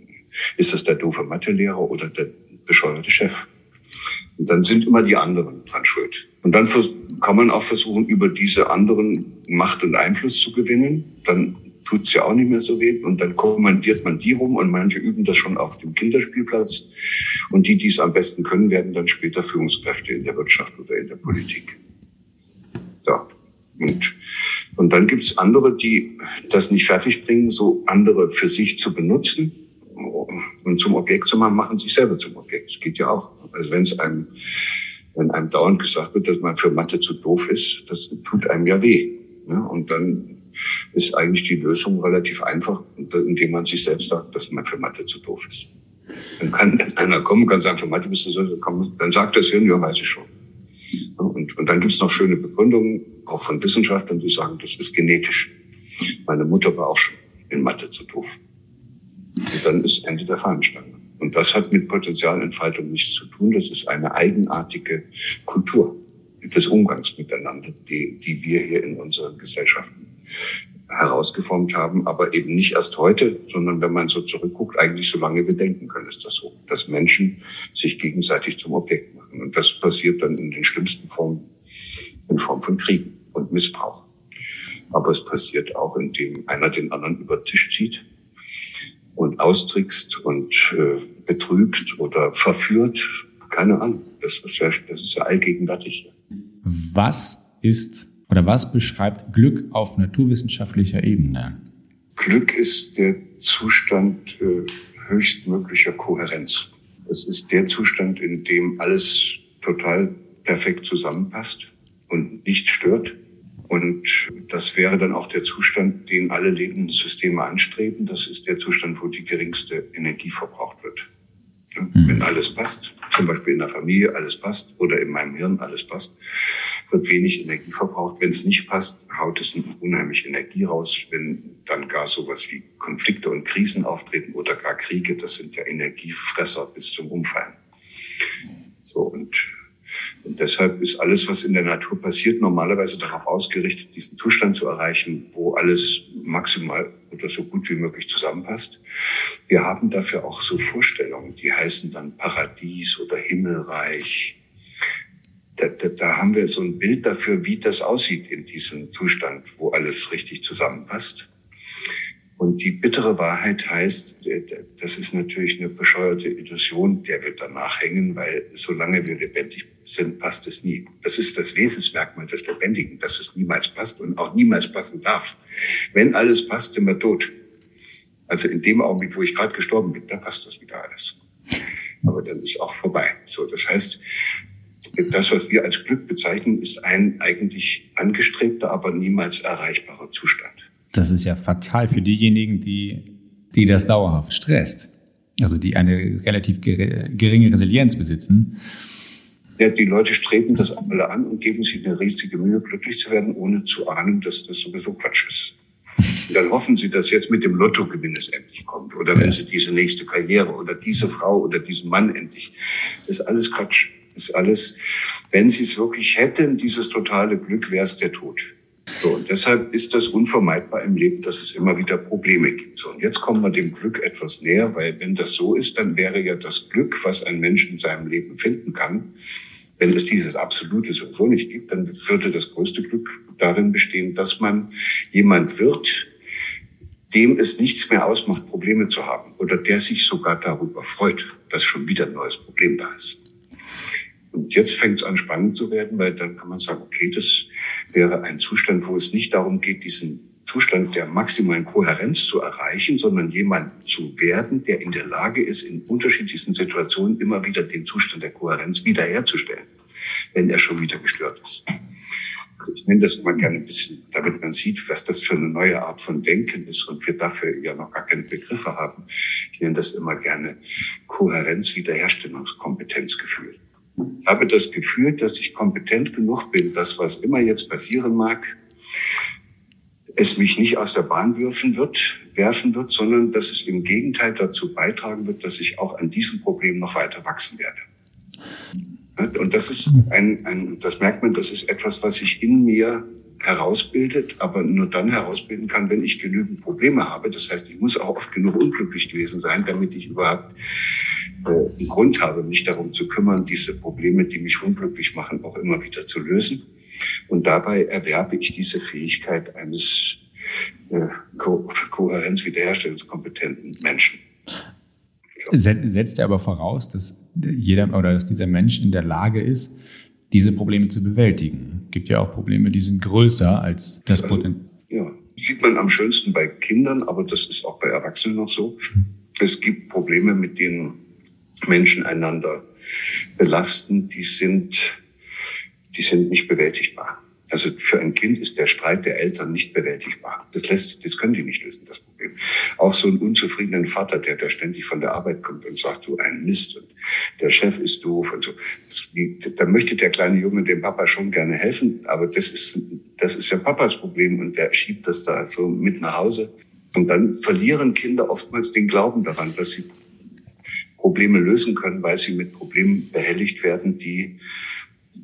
ist das der doofe Mathelehrer oder der bescheuerte Chef. Und dann sind immer die anderen dran schuld. Und dann kann man auch versuchen, über diese anderen Macht und Einfluss zu gewinnen. Dann tut's ja auch nicht mehr so weh. Und dann kommandiert man die rum und manche üben das schon auf dem Kinderspielplatz. Und die, die es am besten können, werden dann später Führungskräfte in der Wirtschaft oder in der Politik. Ja. Und, und dann gibt's andere, die das nicht fertigbringen, so andere für sich zu benutzen und zum Objekt zu machen, machen sich selber zum Objekt. Das geht ja auch. Also wenn es einem, wenn einem dauernd gesagt wird, dass man für Mathe zu doof ist, das tut einem ja weh. Ne? Und dann ist eigentlich die Lösung relativ einfach, indem man sich selbst sagt, dass man für Mathe zu doof ist. Dann kann einer kommen und kann sagen, für Mathe bist du so, dann sagt das Hirn, ja, weiß ich schon. Und, und dann gibt's noch schöne Begründungen, auch von Wissenschaftlern, die sagen, das ist genetisch. Meine Mutter war auch schon in Mathe zu doof. Und dann ist Ende der Fahnenstange. Und das hat mit Potenzialentfaltung nichts zu tun. Das ist eine eigenartige Kultur des Umgangs miteinander, die, die wir hier in unseren Gesellschaften herausgeformt haben, aber eben nicht erst heute, sondern wenn man so zurückguckt, eigentlich so lange wir denken können, ist das so, dass Menschen sich gegenseitig zum Objekt machen. Und das passiert dann in den schlimmsten Formen, in Form von Kriegen und Missbrauch. Aber es passiert auch, indem einer den anderen über den Tisch zieht und austrickst und äh, betrügt oder verführt. Keine Ahnung. Das ist ja, das ist ja allgegenwärtig. Was ist oder was beschreibt Glück auf naturwissenschaftlicher Ebene? Glück ist der Zustand äh, höchstmöglicher Kohärenz. Das ist der Zustand, in dem alles total perfekt zusammenpasst und nichts stört und das wäre dann auch der Zustand, den alle lebenden Systeme anstreben. Das ist der Zustand, wo die geringste Energie verbraucht wird. Mhm. Wenn alles passt, zum Beispiel in der Familie alles passt oder in meinem Hirn alles passt, wird wenig Energie verbraucht. Wenn es nicht passt, haut es unheimlich Energie raus. Wenn dann gar sowas wie Konflikte und Krisen auftreten oder gar Kriege, das sind ja Energiefresser bis zum Umfallen. So, und und deshalb ist alles, was in der Natur passiert, normalerweise darauf ausgerichtet, diesen Zustand zu erreichen, wo alles maximal oder so gut wie möglich zusammenpasst. Wir haben dafür auch so Vorstellungen, die heißen dann Paradies oder Himmelreich. Da, da, da haben wir so ein Bild dafür, wie das aussieht in diesem Zustand, wo alles richtig zusammenpasst. Und die bittere Wahrheit heißt, äh, das ist natürlich eine bescheuerte Illusion, der wird danach hängen, weil solange wir lebendig sind, passt es nie. Das ist das Wesensmerkmal des Lebendigen, dass es niemals passt und auch niemals passen darf. Wenn alles passt, sind wir tot. Also in dem Augenblick, wo ich gerade gestorben bin, da passt das wieder alles. Aber dann ist auch vorbei. So, das heißt, das, was wir als Glück bezeichnen, ist ein eigentlich angestrebter, aber niemals erreichbarer Zustand. Das ist ja fatal für diejenigen, die, die das dauerhaft stresst. Also die eine relativ geringe Resilienz besitzen. Ja, die Leute streben das alle an und geben sich eine riesige Mühe, glücklich zu werden, ohne zu ahnen, dass das sowieso Quatsch ist. Und dann hoffen sie, dass jetzt mit dem Lottogewinn es endlich kommt. Oder wenn ja. sie diese nächste Karriere oder diese Frau oder diesen Mann endlich. Das ist alles Quatsch. Das ist alles, wenn sie es wirklich hätten, dieses totale Glück, wäre es der Tod. So, und deshalb ist das unvermeidbar im Leben, dass es immer wieder Probleme gibt. So, und jetzt kommen wir dem Glück etwas näher, weil wenn das so ist, dann wäre ja das Glück, was ein Mensch in seinem Leben finden kann, wenn es dieses Absolute sowieso nicht gibt, dann würde das größte Glück darin bestehen, dass man jemand wird, dem es nichts mehr ausmacht, Probleme zu haben oder der sich sogar darüber freut, dass schon wieder ein neues Problem da ist. Und jetzt fängt es an spannend zu werden, weil dann kann man sagen, okay, das wäre ein Zustand, wo es nicht darum geht, diesen Zustand der maximalen Kohärenz zu erreichen, sondern jemand zu werden, der in der Lage ist, in unterschiedlichsten Situationen immer wieder den Zustand der Kohärenz wiederherzustellen, wenn er schon wieder gestört ist. Also ich nenne das immer gerne ein bisschen, damit man sieht, was das für eine neue Art von Denken ist und wir dafür ja noch gar keine Begriffe haben. Ich nenne das immer gerne Kohärenz, Wiederherstellungskompetenzgefühl. Ich habe das Gefühl, dass ich kompetent genug bin, das, was immer jetzt passieren mag, es mich nicht aus der Bahn werfen wird, werfen wird, sondern dass es im Gegenteil dazu beitragen wird, dass ich auch an diesem Problem noch weiter wachsen werde. Und das ist ein, ein, das merkt man, das ist etwas, was sich in mir herausbildet, aber nur dann herausbilden kann, wenn ich genügend Probleme habe. Das heißt, ich muss auch oft genug unglücklich gewesen sein, damit ich überhaupt äh, einen Grund habe, mich darum zu kümmern, diese Probleme, die mich unglücklich machen, auch immer wieder zu lösen. Und dabei erwerbe ich diese Fähigkeit eines äh, Ko Kohärenz-Wiederherstellungskompetenten Menschen. So. Setzt er aber voraus, dass jeder oder dass dieser Mensch in der Lage ist, diese Probleme zu bewältigen. Es gibt ja auch Probleme, die sind größer als das also, Potenzial. Ja, sieht man am schönsten bei Kindern, aber das ist auch bei Erwachsenen noch so. Es gibt Probleme, mit denen Menschen einander belasten, die sind die sind nicht bewältigbar. Also für ein Kind ist der Streit der Eltern nicht bewältigbar. Das lässt, das können die nicht lösen, das Problem. Auch so einen unzufriedenen Vater, der da ständig von der Arbeit kommt und sagt, du ein Mist und der Chef ist doof und so. Das, da möchte der kleine Junge dem Papa schon gerne helfen, aber das ist, das ist ja Papas Problem und der schiebt das da so mit nach Hause. Und dann verlieren Kinder oftmals den Glauben daran, dass sie Probleme lösen können, weil sie mit Problemen behelligt werden, die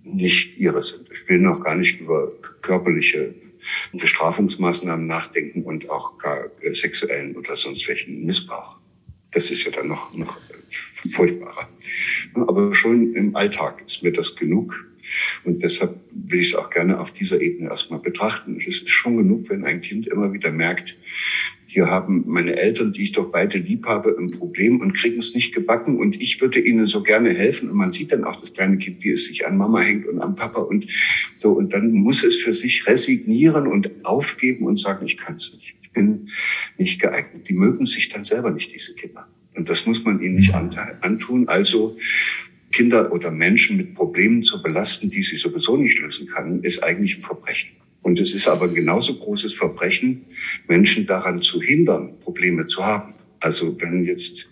nicht ihre sind. Ich will noch gar nicht über körperliche Bestrafungsmaßnahmen nachdenken und auch gar äh, sexuellen oder sonst welchen Missbrauch. Das ist ja dann noch, noch furchtbarer. Aber schon im Alltag ist mir das genug. Und deshalb will ich es auch gerne auf dieser Ebene erstmal betrachten. Es ist schon genug, wenn ein Kind immer wieder merkt, hier haben meine Eltern, die ich doch beide lieb habe, ein Problem und kriegen es nicht gebacken und ich würde ihnen so gerne helfen und man sieht dann auch das kleine Kind, wie es sich an Mama hängt und an Papa und so und dann muss es für sich resignieren und aufgeben und sagen, ich kann es nicht, ich bin nicht geeignet. Die mögen sich dann selber nicht, diese Kinder. Und das muss man ihnen nicht antun. Also Kinder oder Menschen mit Problemen zu belasten, die sie sowieso nicht lösen kann, ist eigentlich ein Verbrechen. Und es ist aber genauso großes Verbrechen, Menschen daran zu hindern, Probleme zu haben. Also wenn jetzt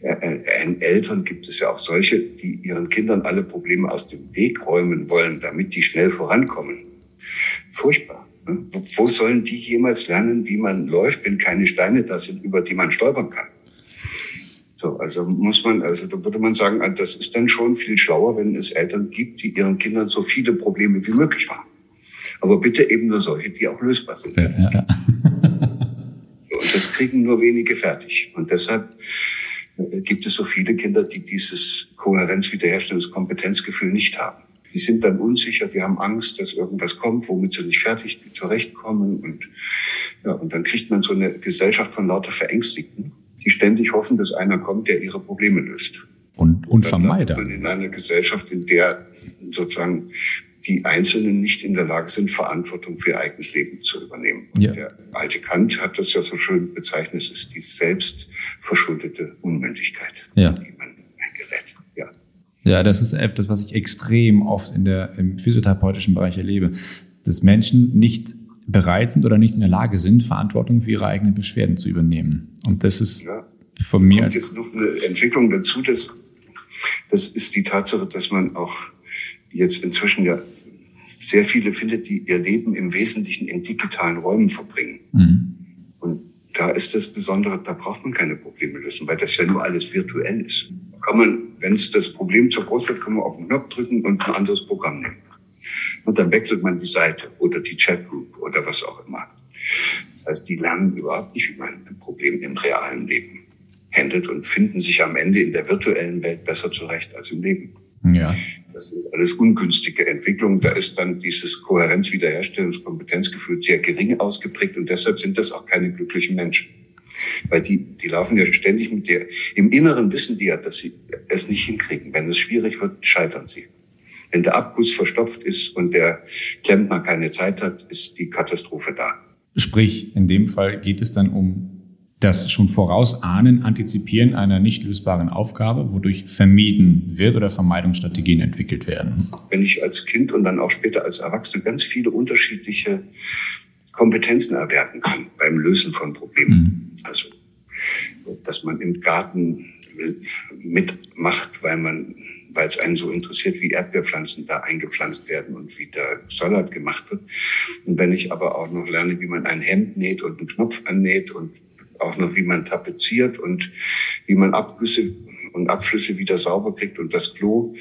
äh, äh, Eltern gibt es ja auch solche, die ihren Kindern alle Probleme aus dem Weg räumen wollen, damit die schnell vorankommen. Furchtbar. Ne? Wo sollen die jemals lernen, wie man läuft, wenn keine Steine da sind, über die man stolpern kann? So, also muss man, also da würde man sagen, das ist dann schon viel schlauer, wenn es Eltern gibt, die ihren Kindern so viele Probleme wie möglich machen. Aber bitte eben nur solche, die auch lösbar sind. Ja, ja. Und das kriegen nur wenige fertig. Und deshalb äh, gibt es so viele Kinder, die dieses Kohärenz-Wiederherstellungskompetenzgefühl nicht haben. Die sind dann unsicher, die haben Angst, dass irgendwas kommt, womit sie nicht fertig zurechtkommen. Und, ja, und dann kriegt man so eine Gesellschaft von lauter Verängstigten, die ständig hoffen, dass einer kommt, der ihre Probleme löst. Und, und Vermeider. in einer Gesellschaft, in der sozusagen die Einzelnen nicht in der Lage sind, Verantwortung für ihr eigenes Leben zu übernehmen. Ja. Der alte Kant hat das ja so schön bezeichnet, es ist die selbstverschuldete Unmündigkeit, ja. die man eingerät. Ja. ja, das ist etwas, was ich extrem oft in der, im physiotherapeutischen Bereich erlebe, dass Menschen nicht bereit sind oder nicht in der Lage sind, Verantwortung für ihre eigenen Beschwerden zu übernehmen. Und das ist ja. von mir. Und jetzt noch eine Entwicklung dazu, das, das ist die Tatsache, dass man auch jetzt inzwischen ja sehr viele findet, die ihr Leben im Wesentlichen in digitalen Räumen verbringen. Mhm. Und da ist das Besondere, da braucht man keine Probleme lösen, weil das ja nur alles virtuell ist. Da kann man, wenn es das Problem zu groß wird, kann man auf den Knopf drücken und ein anderes Programm nehmen. Und dann wechselt man die Seite oder die Chatgroup oder was auch immer. Das heißt, die lernen überhaupt nicht, wie man ein Problem im realen Leben handelt und finden sich am Ende in der virtuellen Welt besser zurecht als im Leben. Ja. Das sind alles ungünstige Entwicklungen. Da ist dann dieses Kohärenz-Wiederherstellungskompetenzgefühl sehr gering ausgeprägt und deshalb sind das auch keine glücklichen Menschen. Weil die, die laufen ja ständig mit der, im Inneren wissen die ja, dass sie es nicht hinkriegen. Wenn es schwierig wird, scheitern sie. Wenn der Abguss verstopft ist und der Klempner keine Zeit hat, ist die Katastrophe da. Sprich, in dem Fall geht es dann um das schon vorausahnen, antizipieren einer nicht lösbaren Aufgabe, wodurch vermieden wird oder Vermeidungsstrategien entwickelt werden. Wenn ich als Kind und dann auch später als Erwachsene ganz viele unterschiedliche Kompetenzen erwerben kann beim Lösen von Problemen. Mhm. Also, dass man im Garten mitmacht, weil man, weil es einen so interessiert, wie Erdbeerpflanzen da eingepflanzt werden und wie der Salat gemacht wird. Und wenn ich aber auch noch lerne, wie man ein Hemd näht und einen Knopf annäht und auch noch, wie man tapeziert und wie man Abgüsse und Abflüsse wieder sauber kriegt und das Klo.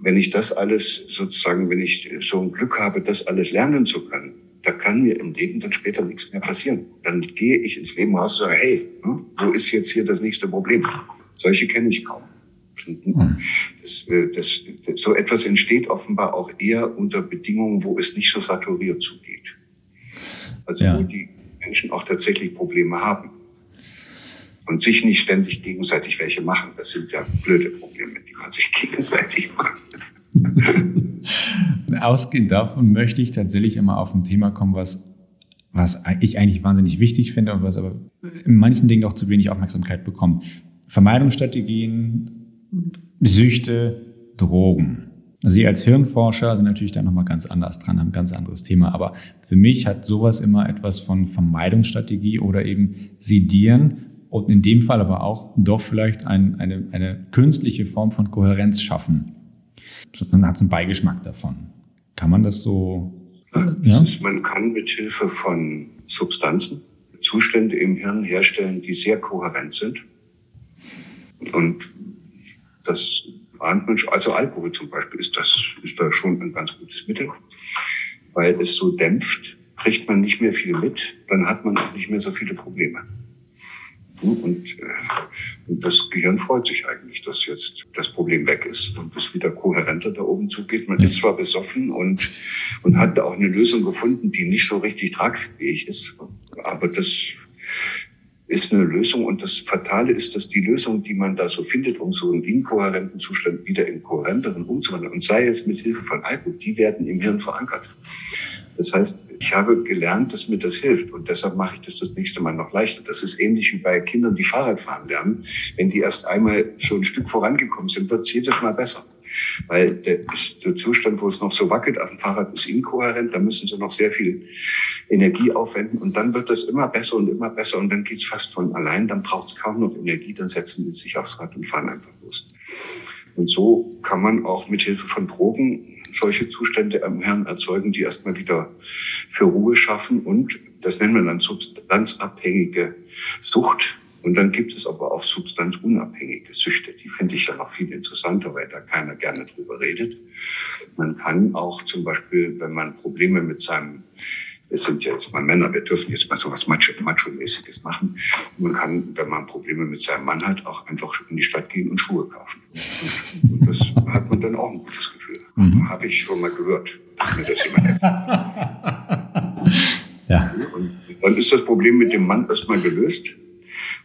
Wenn ich das alles sozusagen, wenn ich so ein Glück habe, das alles lernen zu können, da kann mir im Leben dann später nichts mehr passieren. Dann gehe ich ins Leben raus und sage, hey, hm, wo ist jetzt hier das nächste Problem? Solche kenne ich kaum. Hm. Das, äh, das, das, so etwas entsteht offenbar auch eher unter Bedingungen, wo es nicht so saturiert zugeht. Also ja. wo die Menschen auch tatsächlich Probleme haben und sich nicht ständig gegenseitig welche machen. Das sind ja blöde Probleme, die man sich gegenseitig macht. Ausgehend davon möchte ich tatsächlich immer auf ein Thema kommen, was, was ich eigentlich wahnsinnig wichtig finde und was aber in manchen Dingen auch zu wenig Aufmerksamkeit bekommt. Vermeidungsstrategien, Süchte, Drogen. Sie als Hirnforscher sind natürlich da nochmal ganz anders dran, haben ein ganz anderes Thema. Aber für mich hat sowas immer etwas von Vermeidungsstrategie oder eben Sidieren und in dem Fall aber auch doch vielleicht ein, eine, eine künstliche Form von Kohärenz schaffen man hat so einen Beigeschmack davon. Kann man das so? Ja? Ist, man kann mit Hilfe von Substanzen Zustände im Hirn herstellen, die sehr kohärent sind. Und das ahnt man schon. Also Alkohol zum Beispiel ist das, ist da schon ein ganz gutes Mittel, weil es so dämpft, kriegt man nicht mehr viel mit, dann hat man auch nicht mehr so viele Probleme. Und, äh, und das Gehirn freut sich eigentlich, dass jetzt das Problem weg ist und es wieder kohärenter da oben zugeht. Man ist zwar besoffen und, und hat auch eine Lösung gefunden, die nicht so richtig tragfähig ist, aber das ist eine Lösung und das Fatale ist, dass die Lösung, die man da so findet, um so einen inkohärenten Zustand wieder in kohärenteren umzuwandeln, und sei es mit Hilfe von Alkohol, die werden im Hirn verankert. Das heißt, ich habe gelernt, dass mir das hilft und deshalb mache ich das das nächste Mal noch leichter. Das ist ähnlich wie bei Kindern, die Fahrradfahren lernen. Wenn die erst einmal so ein Stück vorangekommen sind, wird es jedes Mal besser. Weil der, ist der Zustand, wo es noch so wackelt auf dem Fahrrad, ist inkohärent. Da müssen sie noch sehr viel Energie aufwenden. Und dann wird das immer besser und immer besser. Und dann geht's fast von allein. Dann braucht es kaum noch Energie. Dann setzen sie sich aufs Rad und fahren einfach los. Und so kann man auch mit Hilfe von Drogen solche Zustände im Hirn erzeugen, die erstmal wieder für Ruhe schaffen und das nennen wir dann substanzabhängige Sucht. Und dann gibt es aber auch substanzunabhängige Süchte. Die finde ich ja noch viel interessanter, weil da keiner gerne drüber redet. Man kann auch zum Beispiel, wenn man Probleme mit seinem wir sind ja jetzt mal Männer, wir dürfen jetzt mal so was Macho-mäßiges machen. Man kann, wenn man Probleme mit seinem Mann hat, auch einfach in die Stadt gehen und Schuhe kaufen. Und, und das hat man dann auch ein gutes Gefühl. Mhm. Habe ich schon mal gehört, dass mir das jemand ja. Und dann ist das Problem mit dem Mann erstmal gelöst.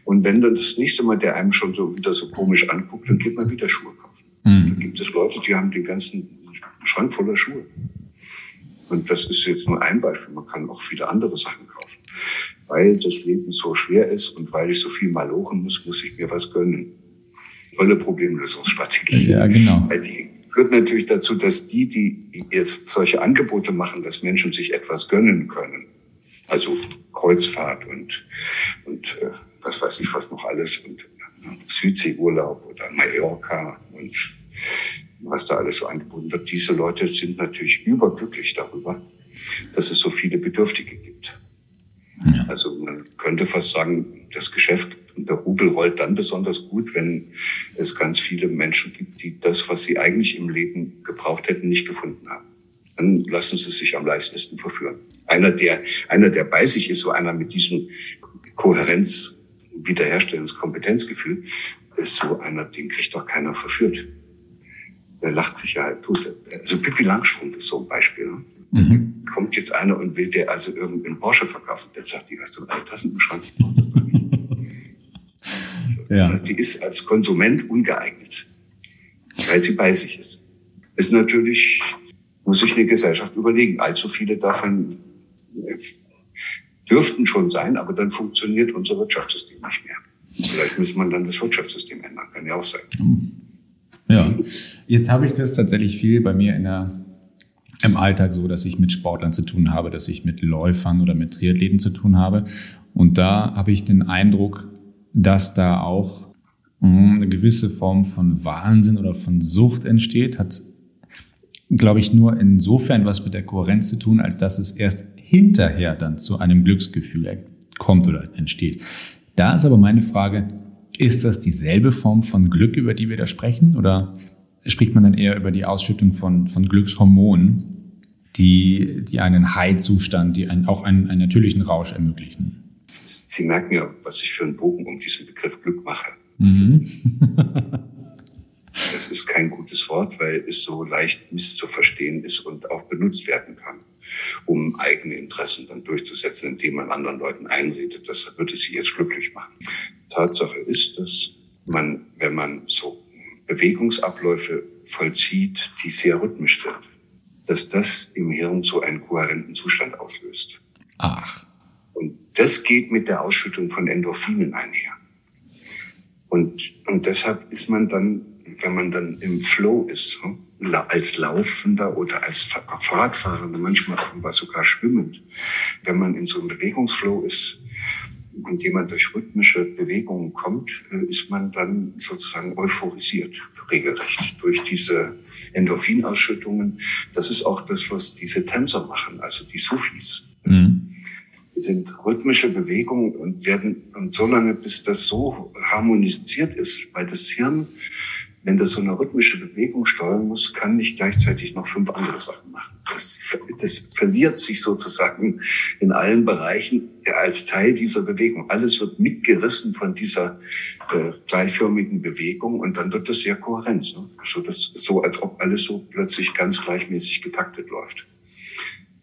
Und wenn dann das nächste Mal der einem schon so wieder so komisch anguckt, dann geht man wieder Schuhe kaufen. Mhm. Dann gibt es Leute, die haben den ganzen Schrank voller Schuhe. Und das ist jetzt nur ein Beispiel. Man kann auch viele andere Sachen kaufen. Weil das Leben so schwer ist und weil ich so viel malochen muss, muss ich mir was gönnen. Tolle Problemlösungsstrategie. Ja, genau. Die führt natürlich dazu, dass die, die jetzt solche Angebote machen, dass Menschen sich etwas gönnen können. Also Kreuzfahrt und, und äh, was weiß ich was noch alles und äh, Südseeurlaub oder Mallorca und was da alles so angeboten wird. Diese Leute sind natürlich überglücklich darüber, dass es so viele Bedürftige gibt. Ja. Also man könnte fast sagen, das Geschäft und der Rubel rollt dann besonders gut, wenn es ganz viele Menschen gibt, die das, was sie eigentlich im Leben gebraucht hätten, nicht gefunden haben. dann lassen sie sich am leichtesten verführen. Einer, der, einer, der bei sich ist, so einer mit diesem Kohärenz, Wiederherstellungskompetenzgefühl, ist so einer, den kriegt doch keiner verführt. Der lacht sich ja halt tot. Also Pippi Langstrumpf ist so ein Beispiel. Ne? Mhm. Kommt jetzt einer und will der also irgendeinen Porsche verkaufen. Der sagt, die hast du alle Tassen im Schrank. ja. Das heißt, die ist als Konsument ungeeignet, weil sie bei sich ist. Ist natürlich, muss sich eine Gesellschaft überlegen. Allzu viele davon äh, dürften schon sein, aber dann funktioniert unser Wirtschaftssystem nicht mehr. Vielleicht muss man dann das Wirtschaftssystem ändern, kann ja auch sein. Ja, jetzt habe ich das tatsächlich viel bei mir in der, im Alltag so, dass ich mit Sportlern zu tun habe, dass ich mit Läufern oder mit Triathleten zu tun habe. Und da habe ich den Eindruck, dass da auch hm, eine gewisse Form von Wahnsinn oder von Sucht entsteht, hat, glaube ich, nur insofern was mit der Kohärenz zu tun, als dass es erst hinterher dann zu einem Glücksgefühl kommt oder entsteht. Da ist aber meine Frage, ist das dieselbe Form von Glück, über die wir da sprechen? Oder spricht man dann eher über die Ausschüttung von, von Glückshormonen, die, die einen High-Zustand, die einen, auch einen, einen natürlichen Rausch ermöglichen? Sie merken ja, was ich für einen Bogen um diesen Begriff Glück mache. Mhm. das ist kein gutes Wort, weil es so leicht misszuverstehen ist und auch benutzt werden kann um eigene Interessen dann durchzusetzen, indem man anderen Leuten einredet, das würde sie jetzt glücklich machen. Tatsache ist, dass man, wenn man so Bewegungsabläufe vollzieht, die sehr rhythmisch sind, dass das im Hirn so einen kohärenten Zustand auslöst. Ach. Und das geht mit der Ausschüttung von Endorphinen einher. Und, und deshalb ist man dann, wenn man dann im Flow ist, hm, als Laufender oder als Fahrradfahrer, manchmal offenbar sogar schwimmend. Wenn man in so einem Bewegungsflow ist und jemand durch rhythmische Bewegungen kommt, äh, ist man dann sozusagen euphorisiert, regelrecht, durch diese Endorphinausschüttungen. Das ist auch das, was diese Tänzer machen, also die Sufis. Mhm. sind rhythmische Bewegungen und werden, und so lange, bis das so harmonisiert ist, weil das Hirn wenn das so eine rhythmische Bewegung steuern muss, kann nicht gleichzeitig noch fünf andere Sachen machen. Das, das verliert sich sozusagen in allen Bereichen als Teil dieser Bewegung. Alles wird mitgerissen von dieser äh, gleichförmigen Bewegung und dann wird das sehr kohärent. Ne? So, das, so als ob alles so plötzlich ganz gleichmäßig getaktet läuft.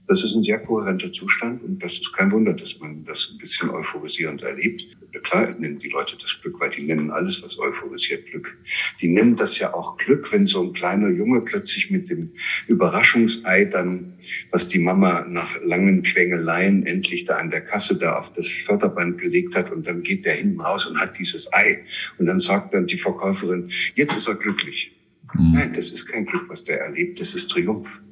Das ist ein sehr kohärenter Zustand und das ist kein Wunder, dass man das ein bisschen euphorisierend erlebt. Klar nennen die Leute das Glück, weil die nennen alles, was euphorisiert, Glück. Die nennen das ja auch Glück, wenn so ein kleiner Junge plötzlich mit dem Überraschungsei dann, was die Mama nach langen Quengeleien endlich da an der Kasse da auf das Förderband gelegt hat und dann geht der hinten raus und hat dieses Ei. Und dann sagt dann die Verkäuferin, jetzt ist er glücklich. Mhm. Nein, das ist kein Glück, was der erlebt, das ist Triumph.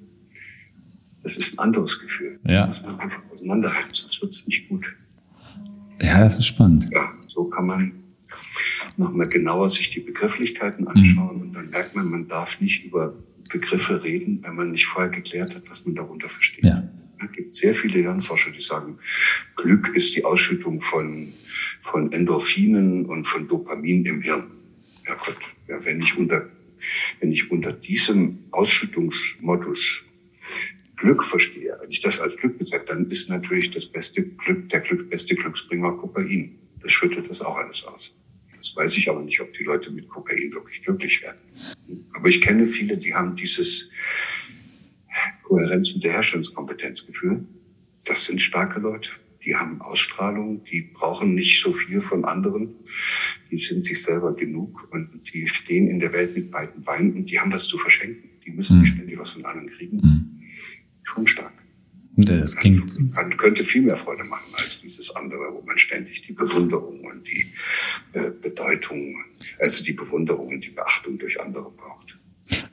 Das ist ein anderes Gefühl. Ja. Das muss man einfach auseinanderhalten, sonst wird es nicht gut. Ja, das ist spannend. Ja, so kann man nochmal genauer sich die Begrifflichkeiten anschauen mhm. und dann merkt man, man darf nicht über Begriffe reden, wenn man nicht vorher geklärt hat, was man darunter versteht. Ja. Es gibt sehr viele Hirnforscher, die sagen, Glück ist die Ausschüttung von, von Endorphinen und von Dopamin im Hirn. Ja Gott, ja, wenn ich unter, wenn ich unter diesem Ausschüttungsmodus Glück verstehe, wenn ich das als Glück bezeichne, dann ist natürlich das beste Glück, der Glück, beste Glücksbringer Kokain. Das schüttet das auch alles aus. Das weiß ich aber nicht, ob die Leute mit Kokain wirklich glücklich werden. Aber ich kenne viele, die haben dieses Kohärenz- und Wiederherstellungskompetenzgefühl. Das sind starke Leute. Die haben Ausstrahlung, die brauchen nicht so viel von anderen. Die sind sich selber genug und die stehen in der Welt mit beiden Beinen und die haben was zu verschenken. Die müssen nicht hm. ständig was von anderen kriegen. Mhm schon stark. Das klingt kann, könnte viel mehr Freude machen als dieses andere, wo man ständig die Bewunderung und die äh, Bedeutung, also die Bewunderung und die Beachtung durch andere braucht.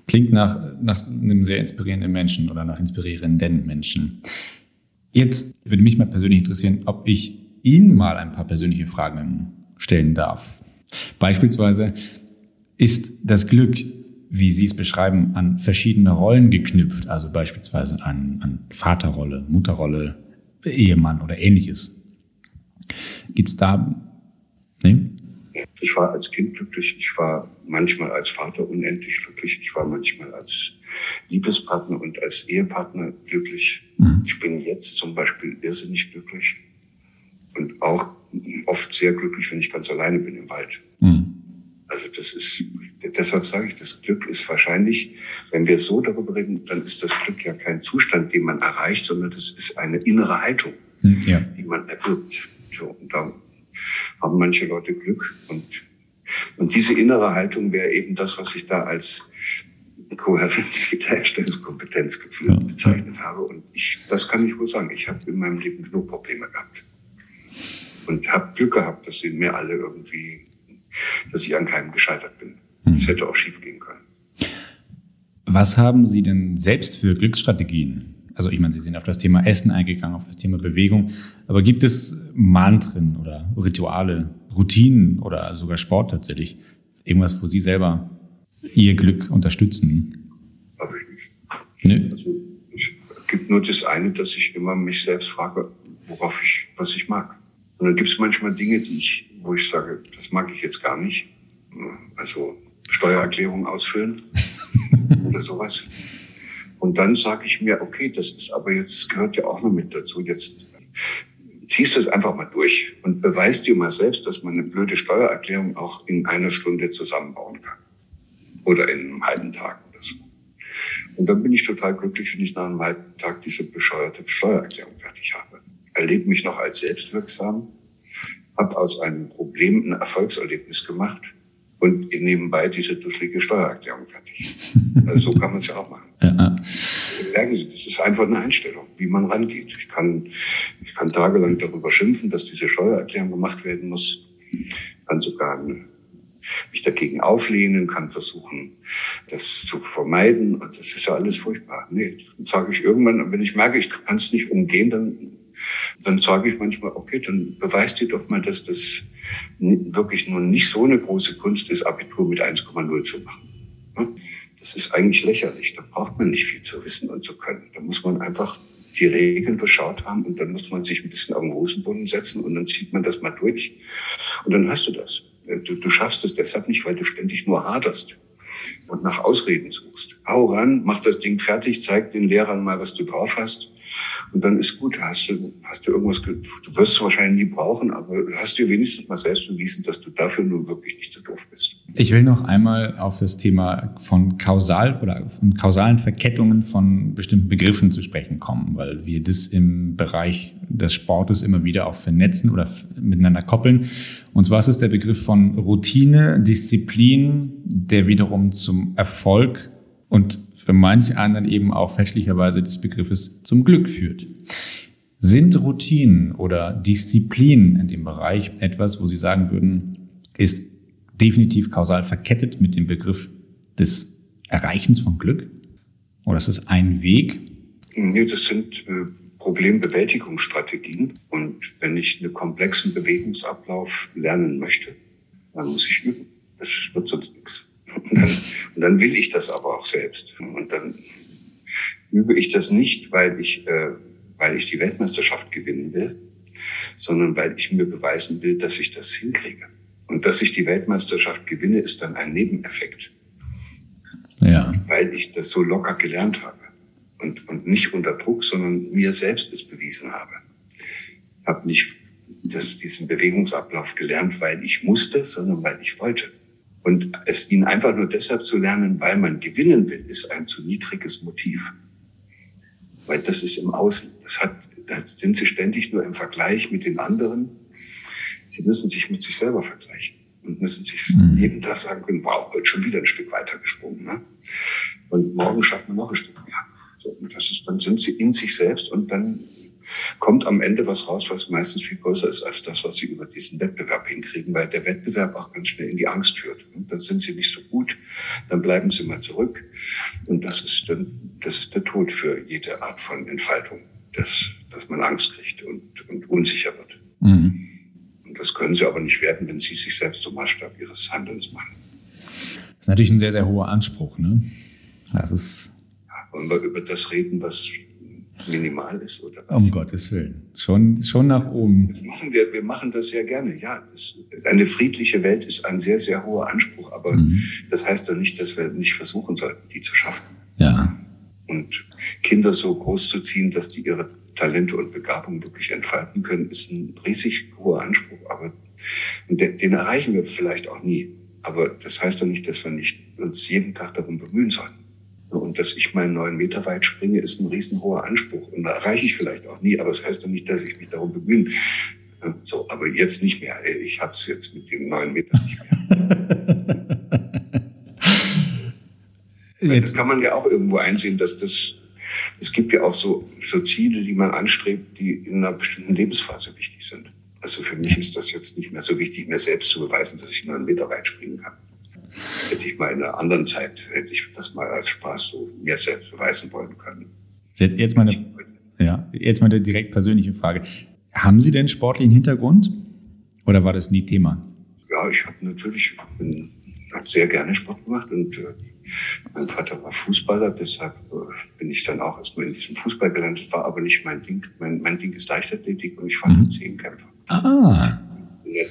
Klingt nach, nach einem sehr inspirierenden Menschen oder nach inspirierenden Menschen. Jetzt würde mich mal persönlich interessieren, ob ich Ihnen mal ein paar persönliche Fragen stellen darf. Beispielsweise, ist das Glück wie Sie es beschreiben, an verschiedene Rollen geknüpft, also beispielsweise an, an Vaterrolle, Mutterrolle, Ehemann oder ähnliches. Gibt es da, ne? Ich war als Kind glücklich, ich war manchmal als Vater unendlich glücklich, ich war manchmal als Liebespartner und als Ehepartner glücklich. Mhm. Ich bin jetzt zum Beispiel irrsinnig glücklich und auch oft sehr glücklich, wenn ich ganz alleine bin im Wald. Also das ist, deshalb sage ich, das Glück ist wahrscheinlich, wenn wir so darüber reden, dann ist das Glück ja kein Zustand, den man erreicht, sondern das ist eine innere Haltung, hm, ja. die man erwirbt. So, und da haben manche Leute Glück und, und diese innere Haltung wäre eben das, was ich da als Kohärenz, Wiederherstellungskompetenzgefühl ja. bezeichnet habe. Und ich, das kann ich wohl sagen. Ich habe in meinem Leben genug Probleme gehabt. Und habe Glück gehabt, dass sie mir alle irgendwie dass ich an keinem gescheitert bin. Es hm. hätte auch schief gehen können. Was haben Sie denn selbst für Glücksstrategien? Also ich meine, Sie sind auf das Thema Essen eingegangen, auf das Thema Bewegung. Aber gibt es Mantren oder Rituale, Routinen oder sogar Sport tatsächlich? Irgendwas, wo Sie selber Ihr Glück unterstützen? Habe ich nicht. Nee. Also es gibt nur das eine, dass ich immer mich selbst frage, worauf ich, was ich mag. Und dann gibt es manchmal Dinge, die ich wo ich sage, das mag ich jetzt gar nicht. Also Steuererklärung ausfüllen oder sowas. Und dann sage ich mir, okay, das ist aber jetzt, das gehört ja auch noch mit dazu. Jetzt ziehst du es einfach mal durch und beweist dir mal selbst, dass man eine blöde Steuererklärung auch in einer Stunde zusammenbauen kann. Oder in einem halben Tag oder so. Und dann bin ich total glücklich, wenn ich nach einem halben Tag diese bescheuerte Steuererklärung fertig habe. Erlebe mich noch als selbstwirksam habe aus einem Problem ein Erfolgserlebnis gemacht und nebenbei diese dusselige Steuererklärung fertig. Also so kann man es ja auch machen. Ja. Merken Sie, das ist einfach eine Einstellung, wie man rangeht. Ich kann, ich kann tagelang darüber schimpfen, dass diese Steuererklärung gemacht werden muss. Kann sogar mich dagegen auflehnen, kann versuchen, das zu vermeiden. Und das ist ja alles furchtbar. Nee, dann sage ich irgendwann, wenn ich merke, ich kann es nicht umgehen, dann dann sage ich manchmal, okay, dann beweist dir doch mal, dass das wirklich nur nicht so eine große Kunst ist, Abitur mit 1,0 zu machen. Das ist eigentlich lächerlich. Da braucht man nicht viel zu wissen und zu können. Da muss man einfach die Regeln durchschaut haben und dann muss man sich ein bisschen auf den Hosenboden setzen und dann zieht man das mal durch und dann hast du das. Du, du schaffst es deshalb nicht, weil du ständig nur haderst und nach Ausreden suchst. Hau ran, mach das Ding fertig, zeig den Lehrern mal, was du drauf hast und dann ist gut, hast du, hast du irgendwas, du wirst es wahrscheinlich nie brauchen, aber hast dir wenigstens mal selbst bewiesen, dass du dafür nun wirklich nicht so doof bist. Ich will noch einmal auf das Thema von kausal oder von kausalen Verkettungen von bestimmten Begriffen zu sprechen kommen, weil wir das im Bereich des Sportes immer wieder auch vernetzen oder miteinander koppeln. Und zwar ist es der Begriff von Routine, Disziplin, der wiederum zum Erfolg und für manch anderen eben auch fälschlicherweise des Begriffes zum Glück führt. Sind Routinen oder Disziplinen in dem Bereich etwas, wo Sie sagen würden, ist definitiv kausal verkettet mit dem Begriff des Erreichens von Glück? Oder ist es ein Weg? Nee, das sind äh, Problembewältigungsstrategien. Und wenn ich einen komplexen Bewegungsablauf lernen möchte, dann muss ich üben. Das wird sonst nichts. Und dann, und dann will ich das aber auch selbst. Und dann übe ich das nicht, weil ich, äh, weil ich die Weltmeisterschaft gewinnen will, sondern weil ich mir beweisen will, dass ich das hinkriege. Und dass ich die Weltmeisterschaft gewinne, ist dann ein Nebeneffekt. Ja. Weil ich das so locker gelernt habe. Und, und nicht unter Druck, sondern mir selbst es bewiesen habe. Habe nicht das, diesen Bewegungsablauf gelernt, weil ich musste, sondern weil ich wollte. Und es ihn einfach nur deshalb zu lernen, weil man gewinnen will, ist ein zu niedriges Motiv. Weil das ist im Außen. Das hat, da sind sie ständig nur im Vergleich mit den anderen. Sie müssen sich mit sich selber vergleichen und müssen sich mhm. jeden Tag sagen können, wow, heute schon wieder ein Stück weiter gesprungen. Ne? Und morgen schafft man noch ein Stück mehr. So, und das ist, dann sind sie in sich selbst und dann kommt am Ende was raus, was meistens viel größer ist als das, was sie über diesen Wettbewerb hinkriegen, weil der Wettbewerb auch ganz schnell in die Angst führt. Und dann sind sie nicht so gut, dann bleiben sie mal zurück. Und das ist dann, das ist der Tod für jede Art von Entfaltung, dass, dass man Angst kriegt und, und unsicher wird. Mhm. Und das können sie aber nicht werden, wenn sie sich selbst zum Maßstab ihres Handelns machen. Das ist natürlich ein sehr, sehr hoher Anspruch, ne? Das ist. Wollen wir über das reden, was minimal ist oder was? Um Gottes Willen. Schon, schon nach oben. Das machen wir, wir machen das sehr gerne. Ja, das, eine friedliche Welt ist ein sehr, sehr hoher Anspruch. Aber mhm. das heißt doch nicht, dass wir nicht versuchen sollten, die zu schaffen. Ja. Und Kinder so groß zu ziehen, dass die ihre Talente und Begabungen wirklich entfalten können, ist ein riesig hoher Anspruch. Aber den, den erreichen wir vielleicht auch nie. Aber das heißt doch nicht, dass wir nicht uns jeden Tag darum bemühen sollten. Und dass ich mal neun Meter weit springe, ist ein riesenhoher Anspruch. Und da erreiche ich vielleicht auch nie, aber es das heißt doch nicht, dass ich mich darum bemühen. So, aber jetzt nicht mehr. Ich habe es jetzt mit dem neun Meter nicht mehr. das kann man ja auch irgendwo einsehen, dass das, es gibt ja auch so, so Ziele, die man anstrebt, die in einer bestimmten Lebensphase wichtig sind. Also für mich ist das jetzt nicht mehr so wichtig, mir selbst zu beweisen, dass ich neun Meter weit springen kann. Hätte ich mal in einer anderen Zeit, hätte ich das mal als Spaß so mir selbst beweisen wollen können. Jetzt mal eine, ja, jetzt mal eine direkt persönliche Frage. Haben Sie denn sportlichen Hintergrund oder war das nie Thema? Ja, ich habe natürlich, bin, hab sehr gerne Sport gemacht und äh, mein Vater war Fußballer, deshalb äh, bin ich dann auch erstmal in diesem Fußball gelandet, war aber nicht mein Ding. Mein, mein Ding ist Leichtathletik und ich fand mhm. Zehnkämpfer. Ah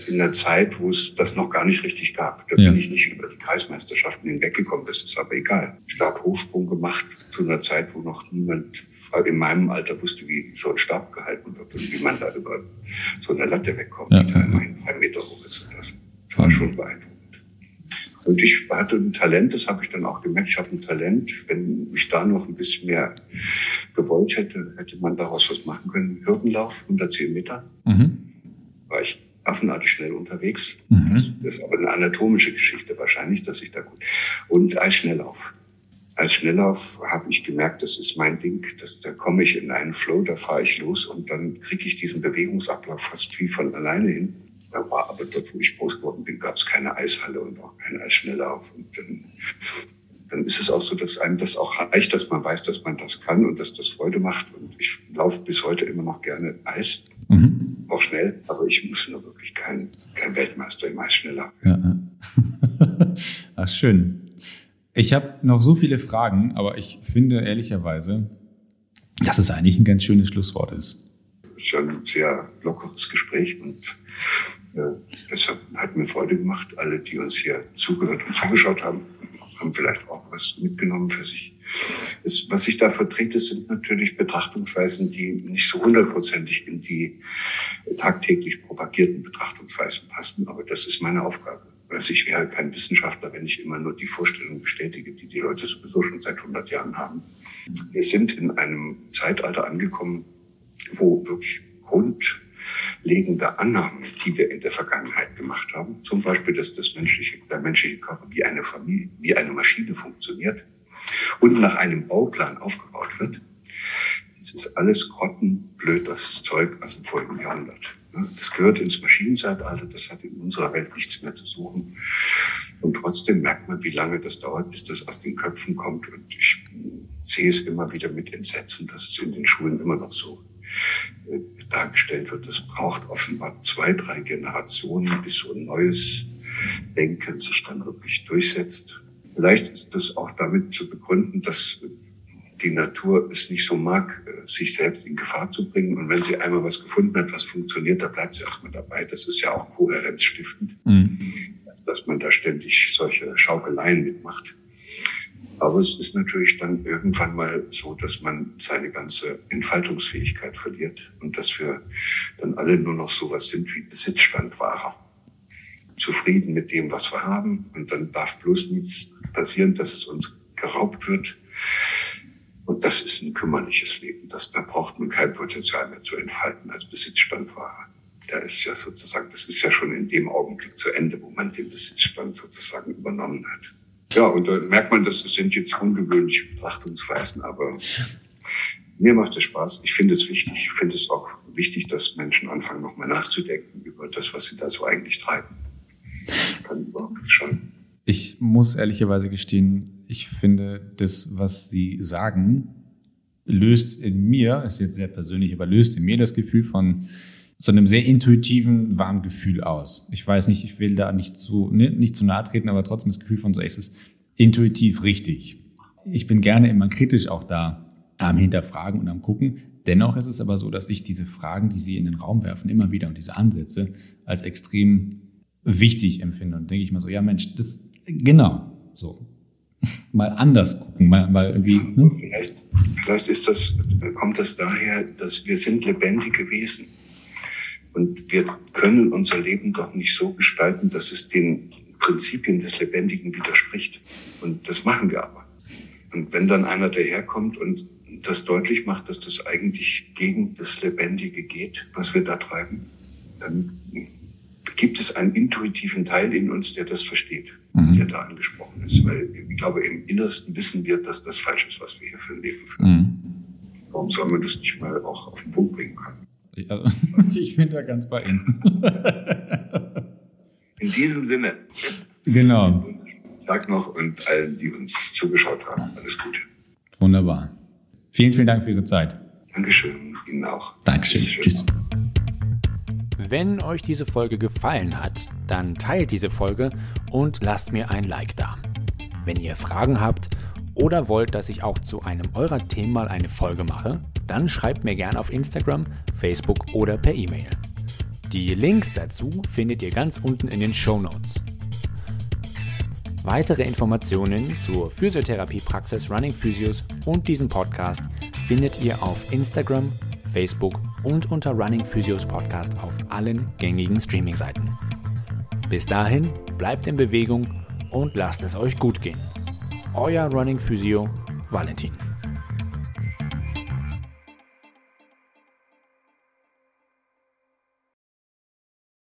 in der Zeit, wo es das noch gar nicht richtig gab. Da ja. bin ich nicht über die Kreismeisterschaften hinweggekommen. Das ist aber egal. Stabhochsprung gemacht zu einer Zeit, wo noch niemand in meinem Alter wusste, wie so ein Stab gehalten wird und wie man da über so eine Latte wegkommt, ja. die da immerhin drei Meter hoch ist. Das war schon beeindruckend. Und ich hatte ein Talent, das habe ich dann auch gemerkt. Ich habe ein Talent. Wenn ich da noch ein bisschen mehr gewollt hätte, hätte man daraus was machen können. Hürdenlauf, 110 Meter. Mhm. War ich affenartig schnell unterwegs. Mhm. Das, ist aber eine anatomische Geschichte wahrscheinlich, dass ich da gut. Und als Schnelllauf. Als Schnelllauf habe ich gemerkt, das ist mein Ding. Das, da komme ich in einen Flow, da fahre ich los und dann kriege ich diesen Bewegungsablauf fast wie von alleine hin. Da war aber dort, wo ich groß geworden bin, gab es keine Eishalle und auch keinen Eisschnelllauf. Und dann, dann ist es auch so, dass einem das auch reicht, dass man weiß, dass man das kann und dass das Freude macht. Und ich laufe bis heute immer noch gerne Eis. Mhm auch schnell, aber ich muss nur wirklich kein, kein Weltmeister im Eisschneller. Ja. Ach, schön. Ich habe noch so viele Fragen, aber ich finde ehrlicherweise, dass es eigentlich ein ganz schönes Schlusswort ist. Es ist ja ein sehr lockeres Gespräch und äh, deshalb hat mir Freude gemacht. Alle, die uns hier zugehört und zugeschaut haben, haben vielleicht auch was mitgenommen für sich. Es, was ich da vertrete, sind natürlich Betrachtungsweisen, die nicht so hundertprozentig in die tagtäglich propagierten Betrachtungsweisen passen. Aber das ist meine Aufgabe. Also ich wäre kein Wissenschaftler, wenn ich immer nur die Vorstellung bestätige, die die Leute sowieso schon seit 100 Jahren haben. Wir sind in einem Zeitalter angekommen, wo wirklich grundlegende Annahmen, die wir in der Vergangenheit gemacht haben, zum Beispiel, dass das menschliche, der menschliche Körper wie eine Familie, wie eine Maschine funktioniert und nach einem Bauplan aufgebaut wird, das ist alles grottenblöd, das Zeug aus dem vorigen Jahrhundert. Das gehört ins Maschinenzeitalter, das hat in unserer Welt nichts mehr zu suchen. Und trotzdem merkt man, wie lange das dauert, bis das aus den Köpfen kommt. Und ich sehe es immer wieder mit Entsetzen, dass es in den Schulen immer noch so äh, dargestellt wird. Das braucht offenbar zwei, drei Generationen, bis so ein neues Denken sich dann wirklich durchsetzt. Vielleicht ist das auch damit zu begründen, dass die Natur es nicht so mag, äh, sich selbst in Gefahr zu bringen. Und wenn sie einmal was gefunden hat, was funktioniert, da bleibt sie erstmal dabei. Das ist ja auch kohärenzstiftend, mhm. dass man da ständig solche Schaukeleien mitmacht. Aber es ist natürlich dann irgendwann mal so, dass man seine ganze Entfaltungsfähigkeit verliert und dass wir dann alle nur noch sowas sind wie Besitzstandwahrer. Zufrieden mit dem, was wir haben. Und dann darf bloß nichts passieren, dass es uns geraubt wird. Und das ist ein kümmerliches Leben. Das, da braucht man kein Potenzial mehr zu entfalten als Besitzstandwahrer. Da ist ja sozusagen, das ist ja schon in dem Augenblick zu Ende, wo man den Besitzstand sozusagen übernommen hat. Ja, und da merkt man, das sind jetzt ungewöhnliche Betrachtungsweisen, aber mir macht es Spaß. Ich finde es wichtig. Ich finde es auch wichtig, dass Menschen anfangen, nochmal nachzudenken über das, was sie da so eigentlich treiben. Kann überhaupt nicht schaden. Ich muss ehrlicherweise gestehen, ich finde, das, was Sie sagen, löst in mir, ist jetzt sehr persönlich, aber löst in mir das Gefühl von so einem sehr intuitiven, warmen Gefühl aus. Ich weiß nicht, ich will da nicht zu, ne, nicht zu nahe treten, aber trotzdem das Gefühl von so, es ist intuitiv richtig. Ich bin gerne immer kritisch auch da, am Hinterfragen und am Gucken. Dennoch ist es aber so, dass ich diese Fragen, die Sie in den Raum werfen, immer wieder und diese Ansätze als extrem wichtig empfinde. Und denke ich mal so, ja Mensch, das genau so. Mal anders gucken, mal, mal irgendwie. Ne? Vielleicht, vielleicht ist das, kommt das daher, dass wir sind lebendige Wesen. Und wir können unser Leben doch nicht so gestalten, dass es den Prinzipien des Lebendigen widerspricht. Und das machen wir aber. Und wenn dann einer daherkommt und das deutlich macht, dass das eigentlich gegen das Lebendige geht, was wir da treiben, dann gibt es einen intuitiven Teil in uns, der das versteht, mhm. der da angesprochen ist. Weil ich glaube, im Innersten wissen wir, dass das falsch ist, was wir hier für ein Leben führen. Mhm. Warum soll man das nicht mal auch auf den Punkt bringen können? Ja, ich bin da ganz bei Ihnen. In diesem Sinne. Genau. Tag noch und allen, die uns zugeschaut haben. Alles Gute. Wunderbar. Vielen, vielen Dank für Ihre Zeit. Dankeschön. Ihnen auch. Dankeschön. Tschüss. Wenn euch diese Folge gefallen hat, dann teilt diese Folge und lasst mir ein Like da. Wenn ihr Fragen habt oder wollt, dass ich auch zu einem eurer Themen mal eine Folge mache, dann schreibt mir gerne auf Instagram, Facebook oder per E-Mail. Die Links dazu findet ihr ganz unten in den Show Notes. Weitere Informationen zur Physiotherapiepraxis Running Physios und diesem Podcast findet ihr auf Instagram, Facebook und unter Running Physios Podcast auf allen gängigen Streaming-Seiten. Bis dahin, bleibt in Bewegung und lasst es euch gut gehen. Euer Running Physio Valentin.